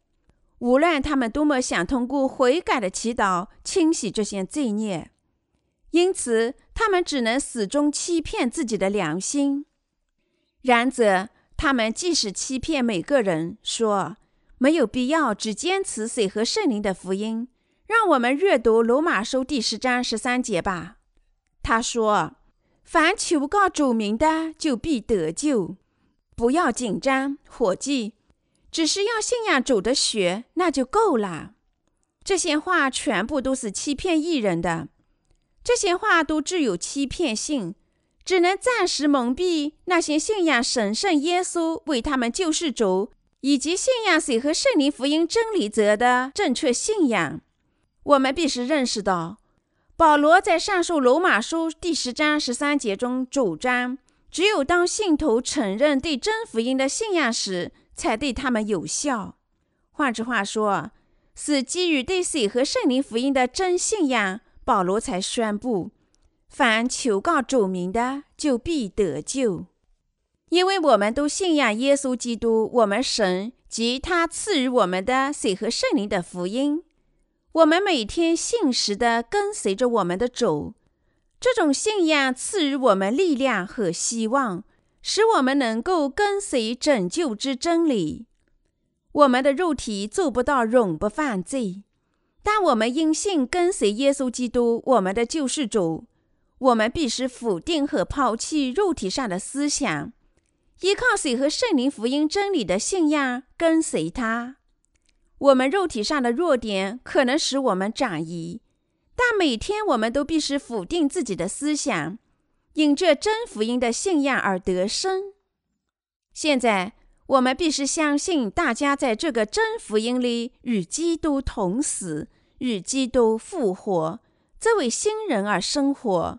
无论他们多么想通过悔改的祈祷清洗这些罪孽，因此他们只能始终欺骗自己的良心。然则，他们即使欺骗每个人，说没有必要只坚持水和圣灵的福音。让我们阅读罗马书第十章十三节吧。他说：“凡求告主名的，就必得救。不要紧张，伙计，只是要信仰主的血，那就够了。”这些话全部都是欺骗艺人的，这些话都具有欺骗性，只能暂时蒙蔽那些信仰神圣耶稣为他们救世主，以及信仰水和圣灵福音真理者的正确信仰。我们必须认识到，保罗在上述罗马书第十章十三节中主张，只有当信徒承认对真福音的信仰时，才对他们有效。换句话说，是基于对水和圣灵福音的真信仰，保罗才宣布：凡求告主名的，就必得救。因为我们都信仰耶稣基督，我们神及他赐予我们的水和圣灵的福音。我们每天信实的跟随着我们的主，这种信仰赐予我们力量和希望，使我们能够跟随拯救之真理。我们的肉体做不到永不犯罪，但我们因信跟随耶稣基督，我们的救世主，我们必须否定和抛弃肉体上的思想。依靠水和圣灵福音真理的信仰，跟随他。我们肉体上的弱点可能使我们转移，但每天我们都必须否定自己的思想，因这真福音的信仰而得生。现在我们必须相信，大家在这个真福音里与基督同死，与基督复活，作为新人而生活，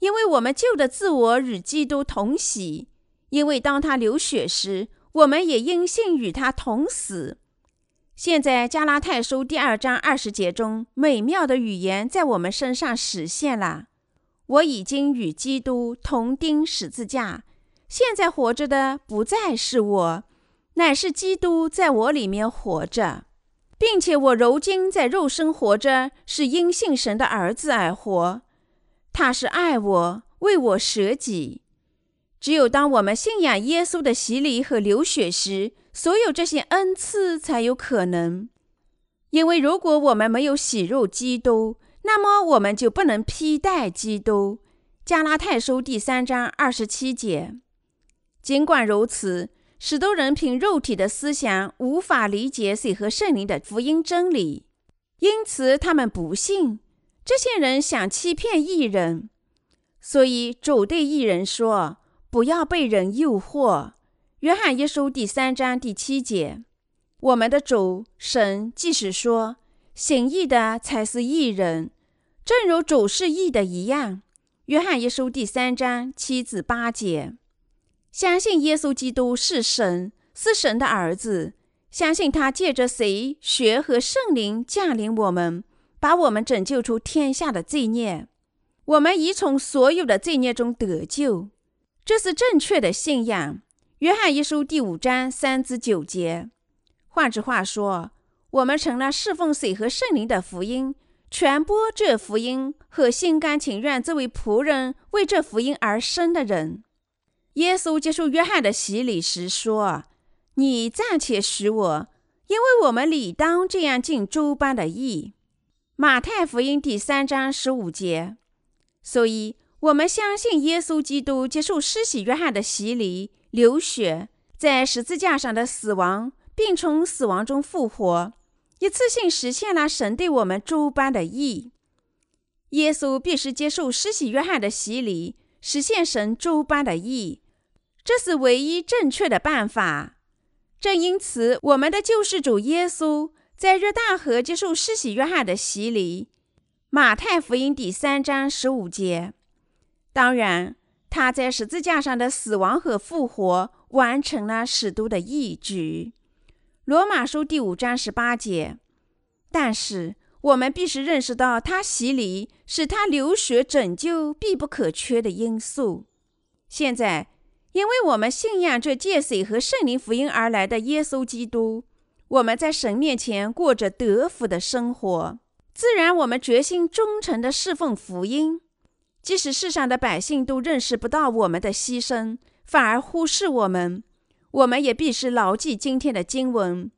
因为我们旧的自我与基督同喜。因为当他流血时，我们也因信与他同死。现在加拉太书第二章二十节中美妙的语言在我们身上实现了。我已经与基督同钉十字架，现在活着的不再是我，乃是基督在我里面活着，并且我如今在肉身活着，是因信神的儿子而活。他是爱我，为我舍己。只有当我们信仰耶稣的洗礼和流血时，所有这些恩赐才有可能。因为如果我们没有洗入基督，那么我们就不能批戴基督。加拉太书第三章二十七节。尽管如此，许多人凭肉体的思想无法理解水和圣灵的福音真理，因此他们不信。这些人想欺骗异人，所以主对异人说。不要被人诱惑。约翰一书第三章第七节，我们的主神即使说，行义的才是义人，正如主是义的一样。约翰一书第三章七至八节，相信耶稣基督是神，是神的儿子，相信他借着谁血和圣灵降临我们，把我们拯救出天下的罪孽，我们已从所有的罪孽中得救。这是正确的信仰。约翰一书第五章三至九节。换句话说，我们成了侍奉水和圣灵的福音，传播这福音和心甘情愿作为仆人为这福音而生的人。耶稣接受约翰的洗礼时说：“你暂且许我，因为我们理当这样尽诸般的义。”马太福音第三章十五节。所以。我们相信耶稣基督接受施洗约翰的洗礼、流血，在十字架上的死亡，并从死亡中复活，一次性实现了神对我们诸般的义。耶稣必须接受施洗约翰的洗礼，实现神诸般的义，这是唯一正确的办法。正因此，我们的救世主耶稣在约旦河接受施洗约翰的洗礼。马太福音第三章十五节。当然，他在十字架上的死亡和复活完成了使徒的义举。罗马书第五章十八节。但是，我们必须认识到，他洗礼使他流血拯救必不可缺的因素。现在，因为我们信仰这借水和圣灵福音而来的耶稣基督，我们在神面前过着得福的生活。自然，我们决心忠诚地侍奉福音。即使世上的百姓都认识不到我们的牺牲，反而忽视我们，我们也必须牢记今天的经文：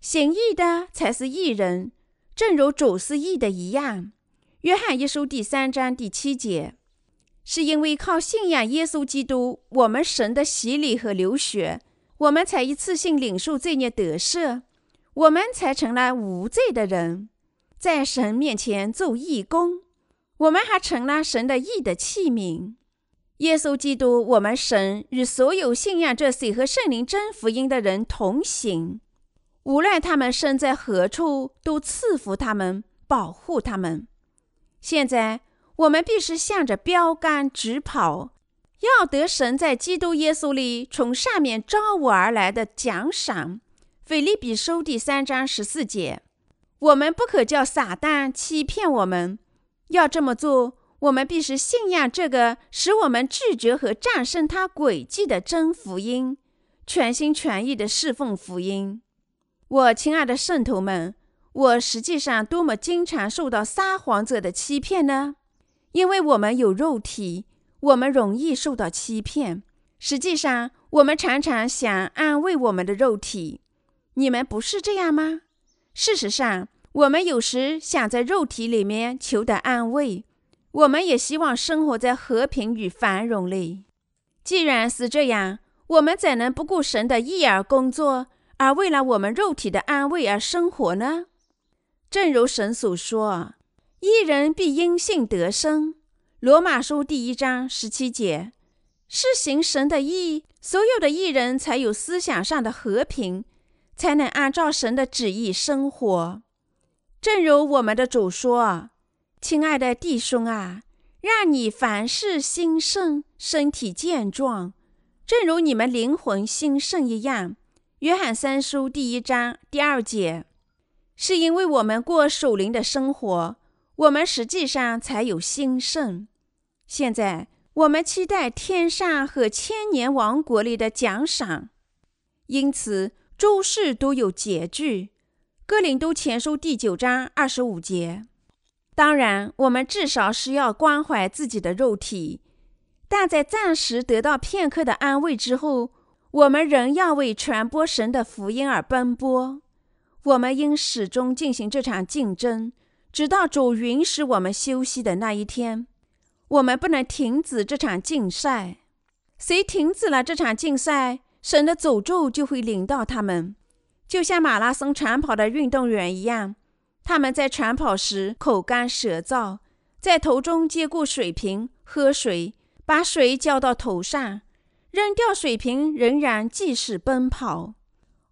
行义的才是义人，正如主是义的一样。约翰一书第三章第七节，是因为靠信仰耶稣基督，我们神的洗礼和流血，我们才一次性领受罪孽得赦，我们才成了无罪的人，在神面前做义工。我们还成了神的义的器皿。耶稣基督，我们神与所有信仰这水和圣灵真福音的人同行，无论他们身在何处，都赐福他们，保护他们。现在，我们必须向着标杆直跑，要得神在基督耶稣里从上面招我而来的奖赏。腓利比书第三章十四节。我们不可叫撒旦欺骗我们。要这么做，我们必须信仰这个使我们拒绝和战胜他诡计的真福音，全心全意的侍奉福音。我亲爱的圣徒们，我实际上多么经常受到撒谎者的欺骗呢？因为我们有肉体，我们容易受到欺骗。实际上，我们常常想安慰我们的肉体。你们不是这样吗？事实上，我们有时想在肉体里面求得安慰，我们也希望生活在和平与繁荣里。既然是这样，我们怎能不顾神的意而工作，而为了我们肉体的安慰而生活呢？正如神所说：“一人必因信得生。”罗马书第一章十七节，是行神的意，所有的艺人才有思想上的和平。才能按照神的旨意生活，正如我们的主说：“亲爱的弟兄啊，让你凡事兴盛，身体健壮，正如你们灵魂兴盛一样。”约翰三书第一章第二节，是因为我们过守灵的生活，我们实际上才有兴盛。现在我们期待天上和千年王国里的奖赏，因此。诸事都有节制，《哥林都前书》第九章二十五节。当然，我们至少是要关怀自己的肉体，但在暂时得到片刻的安慰之后，我们仍要为传播神的福音而奔波。我们应始终进行这场竞争，直到主允许我们休息的那一天。我们不能停止这场竞赛。谁停止了这场竞赛？神的诅咒就会临到他们，就像马拉松长跑的运动员一样。他们在长跑时口干舌燥，在头中接过水瓶喝水，把水浇到头上，扔掉水瓶，仍然继续奔跑。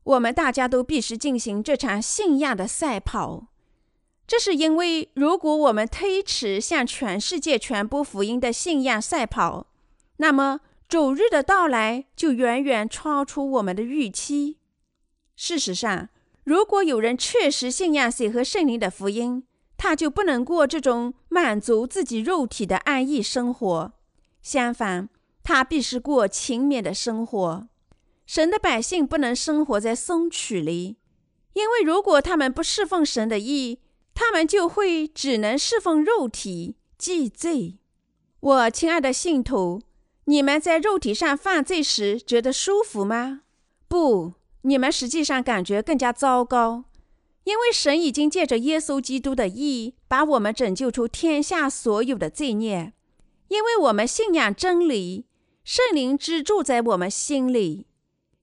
我们大家都必须进行这场信仰的赛跑。这是因为，如果我们推迟向全世界传播福音的信仰赛跑，那么。主日的到来就远远超出我们的预期。事实上，如果有人确实信仰水和圣灵的福音，他就不能过这种满足自己肉体的安逸生活。相反，他必须过勤勉的生活。神的百姓不能生活在松曲里，因为如果他们不侍奉神的意，他们就会只能侍奉肉体，祭罪。我亲爱的信徒。你们在肉体上犯罪时觉得舒服吗？不，你们实际上感觉更加糟糕，因为神已经借着耶稣基督的义，把我们拯救出天下所有的罪孽。因为我们信仰真理，圣灵之住在我们心里。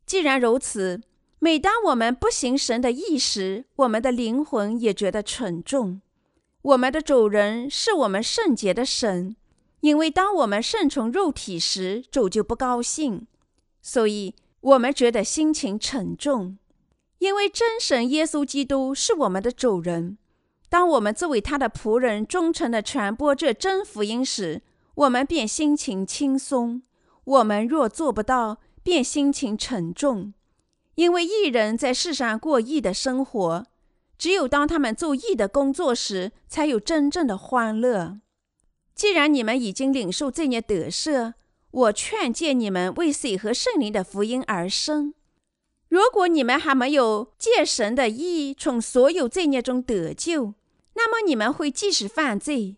既然如此，每当我们不行神的意时，我们的灵魂也觉得沉重。我们的主人是我们圣洁的神。因为当我们顺从肉体时，主就不高兴，所以我们觉得心情沉重。因为真神耶稣基督是我们的主人，当我们作为他的仆人，忠诚地传播这真福音时，我们便心情轻松；我们若做不到，便心情沉重。因为艺人在世上过义的生活，只有当他们做义的工作时，才有真正的欢乐。既然你们已经领受这些得赦，我劝诫你们为水和圣灵的福音而生。如果你们还没有借神的意从所有罪孽中得救，那么你们会继续犯罪；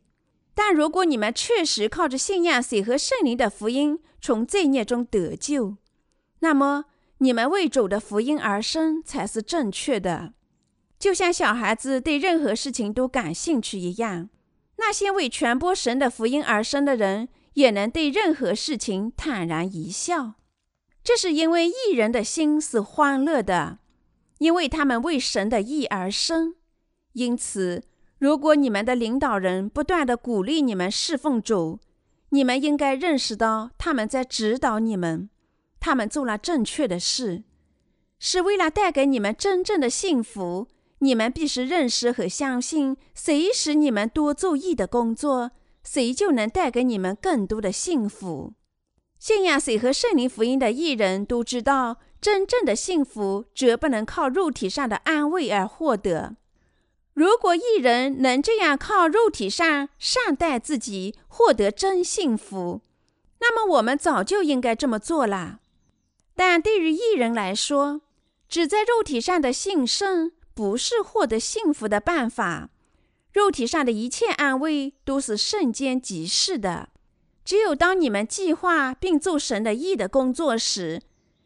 但如果你们确实靠着信仰水和圣灵的福音从罪孽中得救，那么你们为主的福音而生才是正确的。就像小孩子对任何事情都感兴趣一样。那些为传播神的福音而生的人，也能对任何事情坦然一笑。这是因为艺人的心是欢乐的，因为他们为神的意而生。因此，如果你们的领导人不断的鼓励你们侍奉主，你们应该认识到他们在指导你们，他们做了正确的事，是为了带给你们真正的幸福。你们必须认识和相信，谁使你们多做义的工作，谁就能带给你们更多的幸福。信仰谁和圣灵福音的艺人都知道，真正的幸福绝不能靠肉体上的安慰而获得，如果艺人能这样靠肉体上善待自己，获得真幸福，那么我们早就应该这么做了。但对于艺人来说，只在肉体上的幸甚不是获得幸福的办法。肉体上的一切安慰都是瞬间即逝的。只有当你们计划并做神的意的工作时，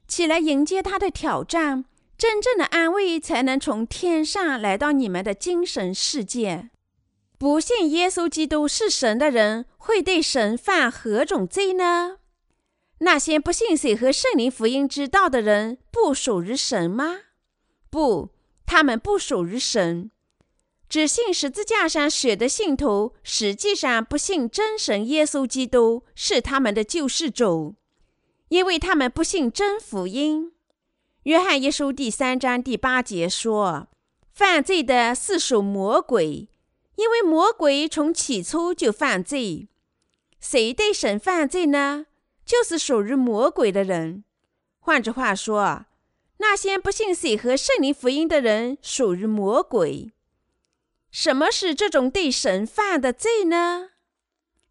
起来迎接他的挑战，真正的安慰才能从天上来到你们的精神世界。不信耶稣基督是神的人，会对神犯何种罪呢？那些不信谁和圣灵福音之道的人，不属于神吗？不，他们不属于神。只信十字架上血的信徒，实际上不信真神耶稣基督是他们的救世主，因为他们不信真福音。约翰一书第三章第八节说：“犯罪的是属魔鬼，因为魔鬼从起初就犯罪。谁对神犯罪呢？”就是属于魔鬼的人。换句话说，那些不信水和圣灵福音的人属于魔鬼。什么是这种对神犯的罪呢？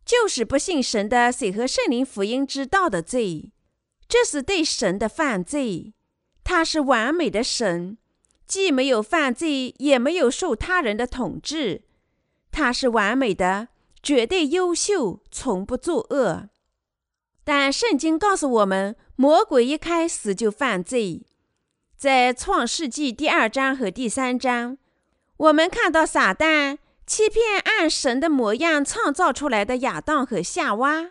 就是不信神的水和圣灵福音之道的罪。这是对神的犯罪。他是完美的神，既没有犯罪，也没有受他人的统治。他是完美的，绝对优秀，从不作恶。但圣经告诉我们，魔鬼一开始就犯罪。在创世纪第二章和第三章，我们看到撒旦欺骗按神的模样创造出来的亚当和夏娃。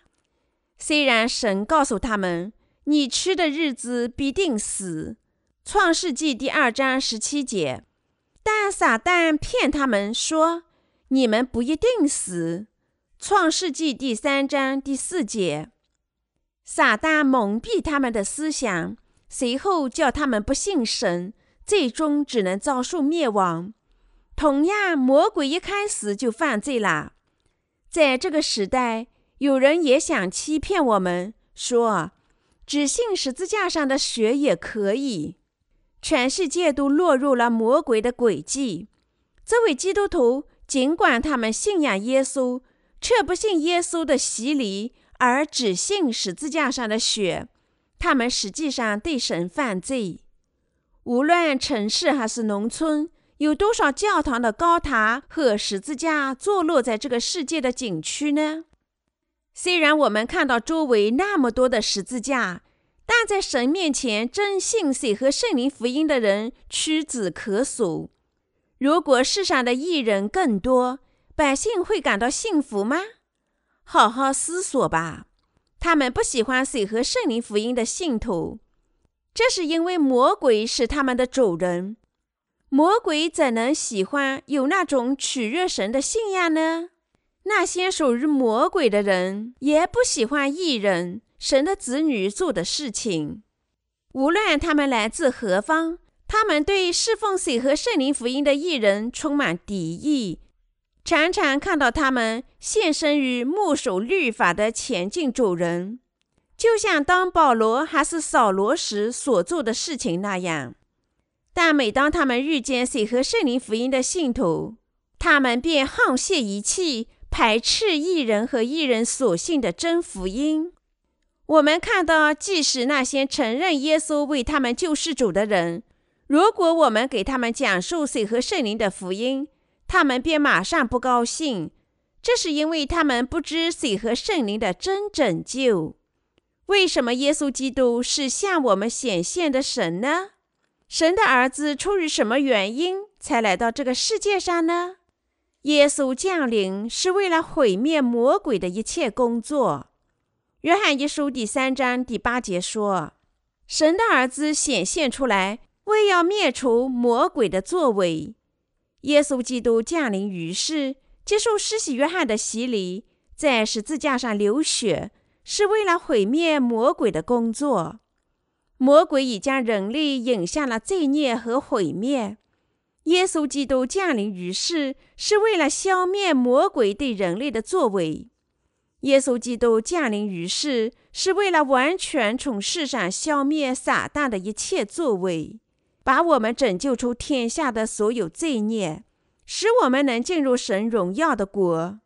虽然神告诉他们：“你吃的日子必定死。”创世纪第二章十七节，但撒旦骗他们说：“你们不一定死。”创世纪第三章第四节。撒旦蒙蔽他们的思想，随后叫他们不信神，最终只能遭受灭亡。同样，魔鬼一开始就犯罪了。在这个时代，有人也想欺骗我们，说只信十字架上的血也可以。全世界都落入了魔鬼的诡计。这位基督徒，尽管他们信仰耶稣，却不信耶稣的洗礼。而只信十字架上的血，他们实际上对神犯罪。无论城市还是农村，有多少教堂的高塔和十字架坐落在这个世界的景区呢？虽然我们看到周围那么多的十字架，但在神面前，真信水和圣灵福音的人屈指可数。如果世上的艺人更多，百姓会感到幸福吗？好好思索吧。他们不喜欢水和圣灵福音的信徒，这是因为魔鬼是他们的主人。魔鬼怎能喜欢有那种取悦神的信仰呢？那些属于魔鬼的人也不喜欢异人、神的子女做的事情。无论他们来自何方，他们对侍奉水和圣灵福音的异人充满敌意。常常看到他们献身于牧守律法的前进主人，就像当保罗还是扫罗时所做的事情那样。但每当他们遇见水和圣灵福音的信徒，他们便沆瀣一气，排斥异人和异人所信的真福音。我们看到，即使那些承认耶稣为他们救世主的人，如果我们给他们讲述水和圣灵的福音，他们便马上不高兴，这是因为他们不知水和圣灵的真拯救。为什么耶稣基督是向我们显现的神呢？神的儿子出于什么原因才来到这个世界上呢？耶稣降临是为了毁灭魔鬼的一切工作。约翰一书第三章第八节说：“神的儿子显现出来，为要灭除魔鬼的作为。”耶稣基督降临于世，接受施洗约翰的洗礼，在十字架上流血，是为了毁灭魔鬼的工作。魔鬼已将人类引向了罪孽和毁灭。耶稣基督降临于世，是为了消灭魔鬼对人类的作为。耶稣基督降临于世，是为了完全从世上消灭撒旦的一切作为。把我们拯救出天下的所有罪孽，使我们能进入神荣耀的国。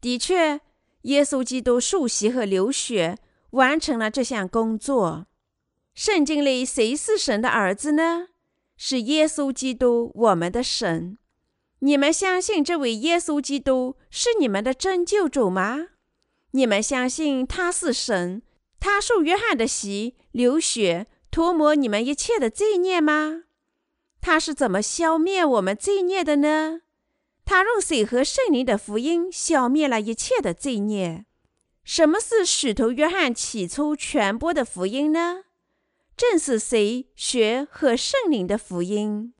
的确，耶稣基督受洗和流血完成了这项工作。圣经里谁是神的儿子呢？是耶稣基督，我们的神。你们相信这位耶稣基督是你们的拯救主吗？你们相信他是神？他受约翰的洗、流血、涂抹你们一切的罪孽吗？他是怎么消灭我们罪孽的呢？他用水和圣灵的福音消灭了一切的罪孽。什么是使徒约翰起初传播的福音呢？正是谁学和圣灵的福音。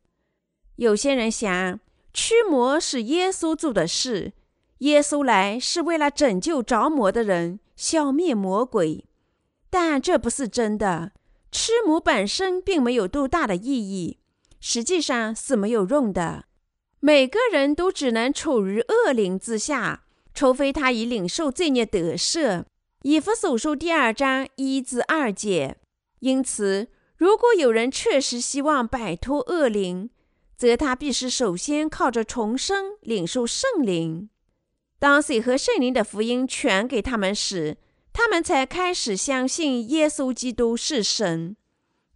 有些人想，驱魔是耶稣做的事，耶稣来是为了拯救着魔的人，消灭魔鬼。但这不是真的。驱魔本身并没有多大的意义，实际上是没有用的。每个人都只能处于恶灵之下，除非他已领受罪孽得赦。以弗所书第二章一至二节。因此，如果有人确实希望摆脱恶灵，则他必须首先靠着重生领受圣灵。当水和圣灵的福音传给他们时，他们才开始相信耶稣基督是神。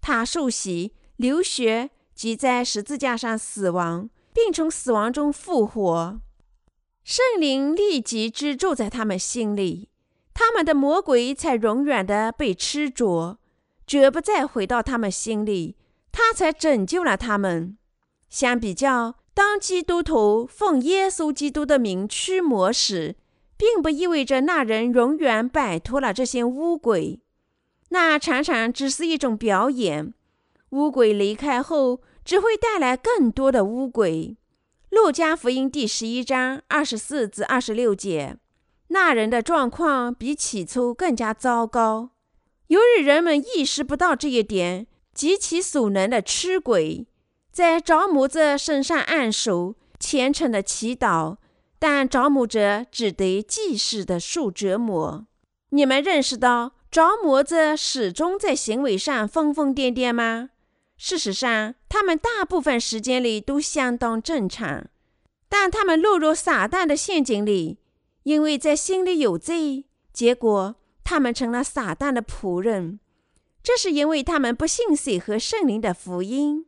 他受洗、流血及在十字架上死亡，并从死亡中复活。圣灵立即居住在他们心里，他们的魔鬼才永远的被吃着。绝不再回到他们心里，他才拯救了他们。相比较，当基督徒奉耶稣基督的名驱魔时，并不意味着那人永远摆脱了这些污鬼，那常常只是一种表演。污鬼离开后，只会带来更多的污鬼。路加福音第十一章二十四至二十六节，那人的状况比起初更加糟糕。由于人们意识不到这一点，极其所能的驱鬼，在着魔者身上按手，虔诚的祈祷，但着魔者只得继续的受折磨。你们认识到着魔者始终在行为上疯疯癫癫吗？事实上，他们大部分时间里都相当正常，但他们落入撒旦的陷阱里，因为在心里有罪，结果。他们成了撒旦的仆人，这是因为他们不信水和圣灵的福音。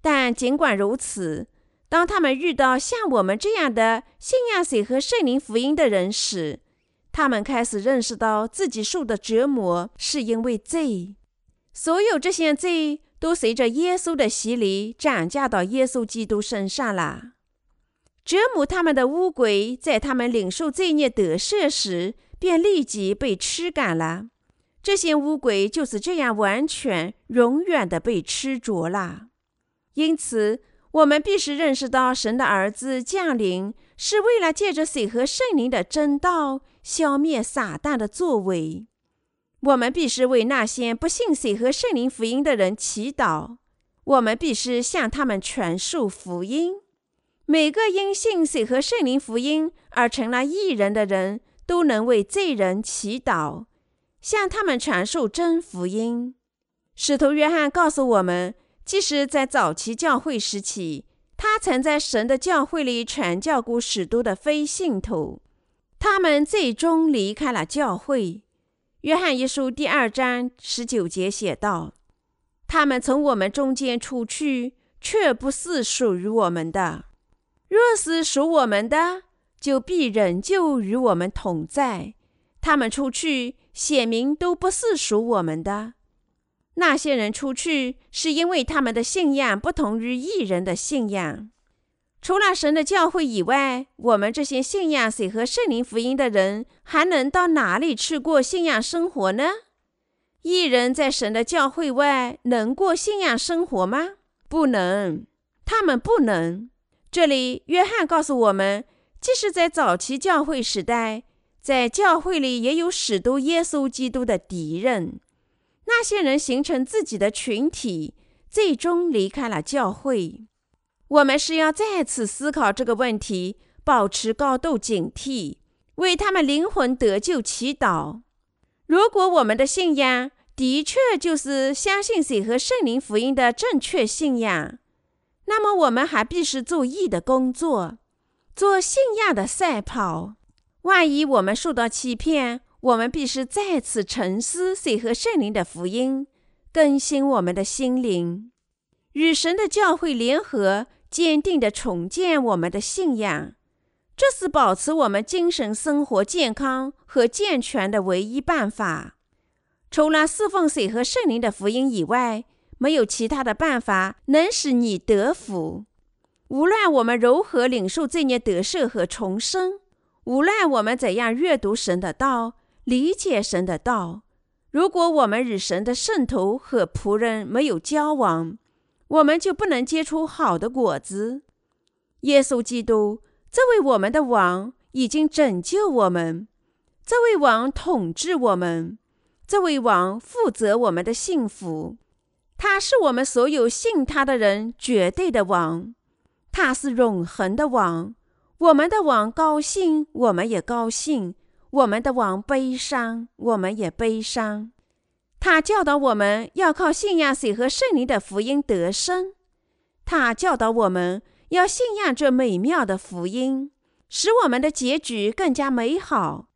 但尽管如此，当他们遇到像我们这样的信仰水和圣灵福音的人时，他们开始认识到自己受的折磨是因为罪。所有这些罪都随着耶稣的洗礼转嫁到耶稣基督身上了。折磨他们的乌鬼，在他们领受罪孽得赦时。便立即被驱赶了。这些乌鬼就是这样完全、永远的被吃着了。因此，我们必须认识到，神的儿子降临是为了借着水和圣灵的真道，消灭撒旦的作为。我们必须为那些不信水和圣灵福音的人祈祷。我们必须向他们传授福音。每个因信水和圣灵福音而成了异人的人。都能为罪人祈祷，向他们传授真福音。使徒约翰告诉我们，即使在早期教会时期，他曾在神的教会里传教过许多的非信徒，他们最终离开了教会。约翰一书第二章十九节写道：“他们从我们中间出去，却不是属于我们的；若是属我们的。”就必仍旧与我们同在。他们出去，显明都不是属我们的。那些人出去，是因为他们的信仰不同于异人的信仰。除了神的教会以外，我们这些信仰谁和圣灵福音的人，还能到哪里去过信仰生活呢？异人在神的教会外能过信仰生活吗？不能，他们不能。这里，约翰告诉我们。即使在早期教会时代，在教会里也有许多耶稣基督的敌人。那些人形成自己的群体，最终离开了教会。我们是要再次思考这个问题，保持高度警惕，为他们灵魂得救祈祷。如果我们的信仰的确就是相信水和圣灵福音的正确信仰，那么我们还必须做义的工作，做信仰的赛跑。万一我们受到欺骗，我们必须再次沉思水和圣灵的福音，更新我们的心灵，与神的教会联合，坚定地重建我们的信仰。这是保持我们精神生活健康和健全的唯一办法。除了侍奉水和圣灵的福音以外，没有其他的办法能使你得福。无论我们如何领受这孽得赦和重生，无论我们怎样阅读神的道、理解神的道，如果我们与神的圣徒和仆人没有交往，我们就不能结出好的果子。耶稣基督。这位我们的王已经拯救我们，这位王统治我们，这位王负责我们的幸福。他是我们所有信他的人绝对的王，他是永恒的王。我们的王高兴，我们也高兴；我们的王悲伤，我们也悲伤。他教导我们要靠信仰水和圣灵的福音得生。他教导我们。要信仰这美妙的福音，使我们的结局更加美好。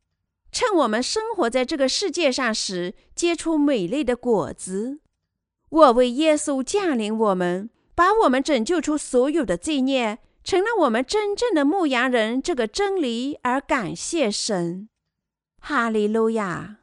趁我们生活在这个世界上时，结出美丽的果子。我为耶稣降临我们，把我们拯救出所有的罪孽，成了我们真正的牧羊人。这个真理而感谢神，哈利路亚。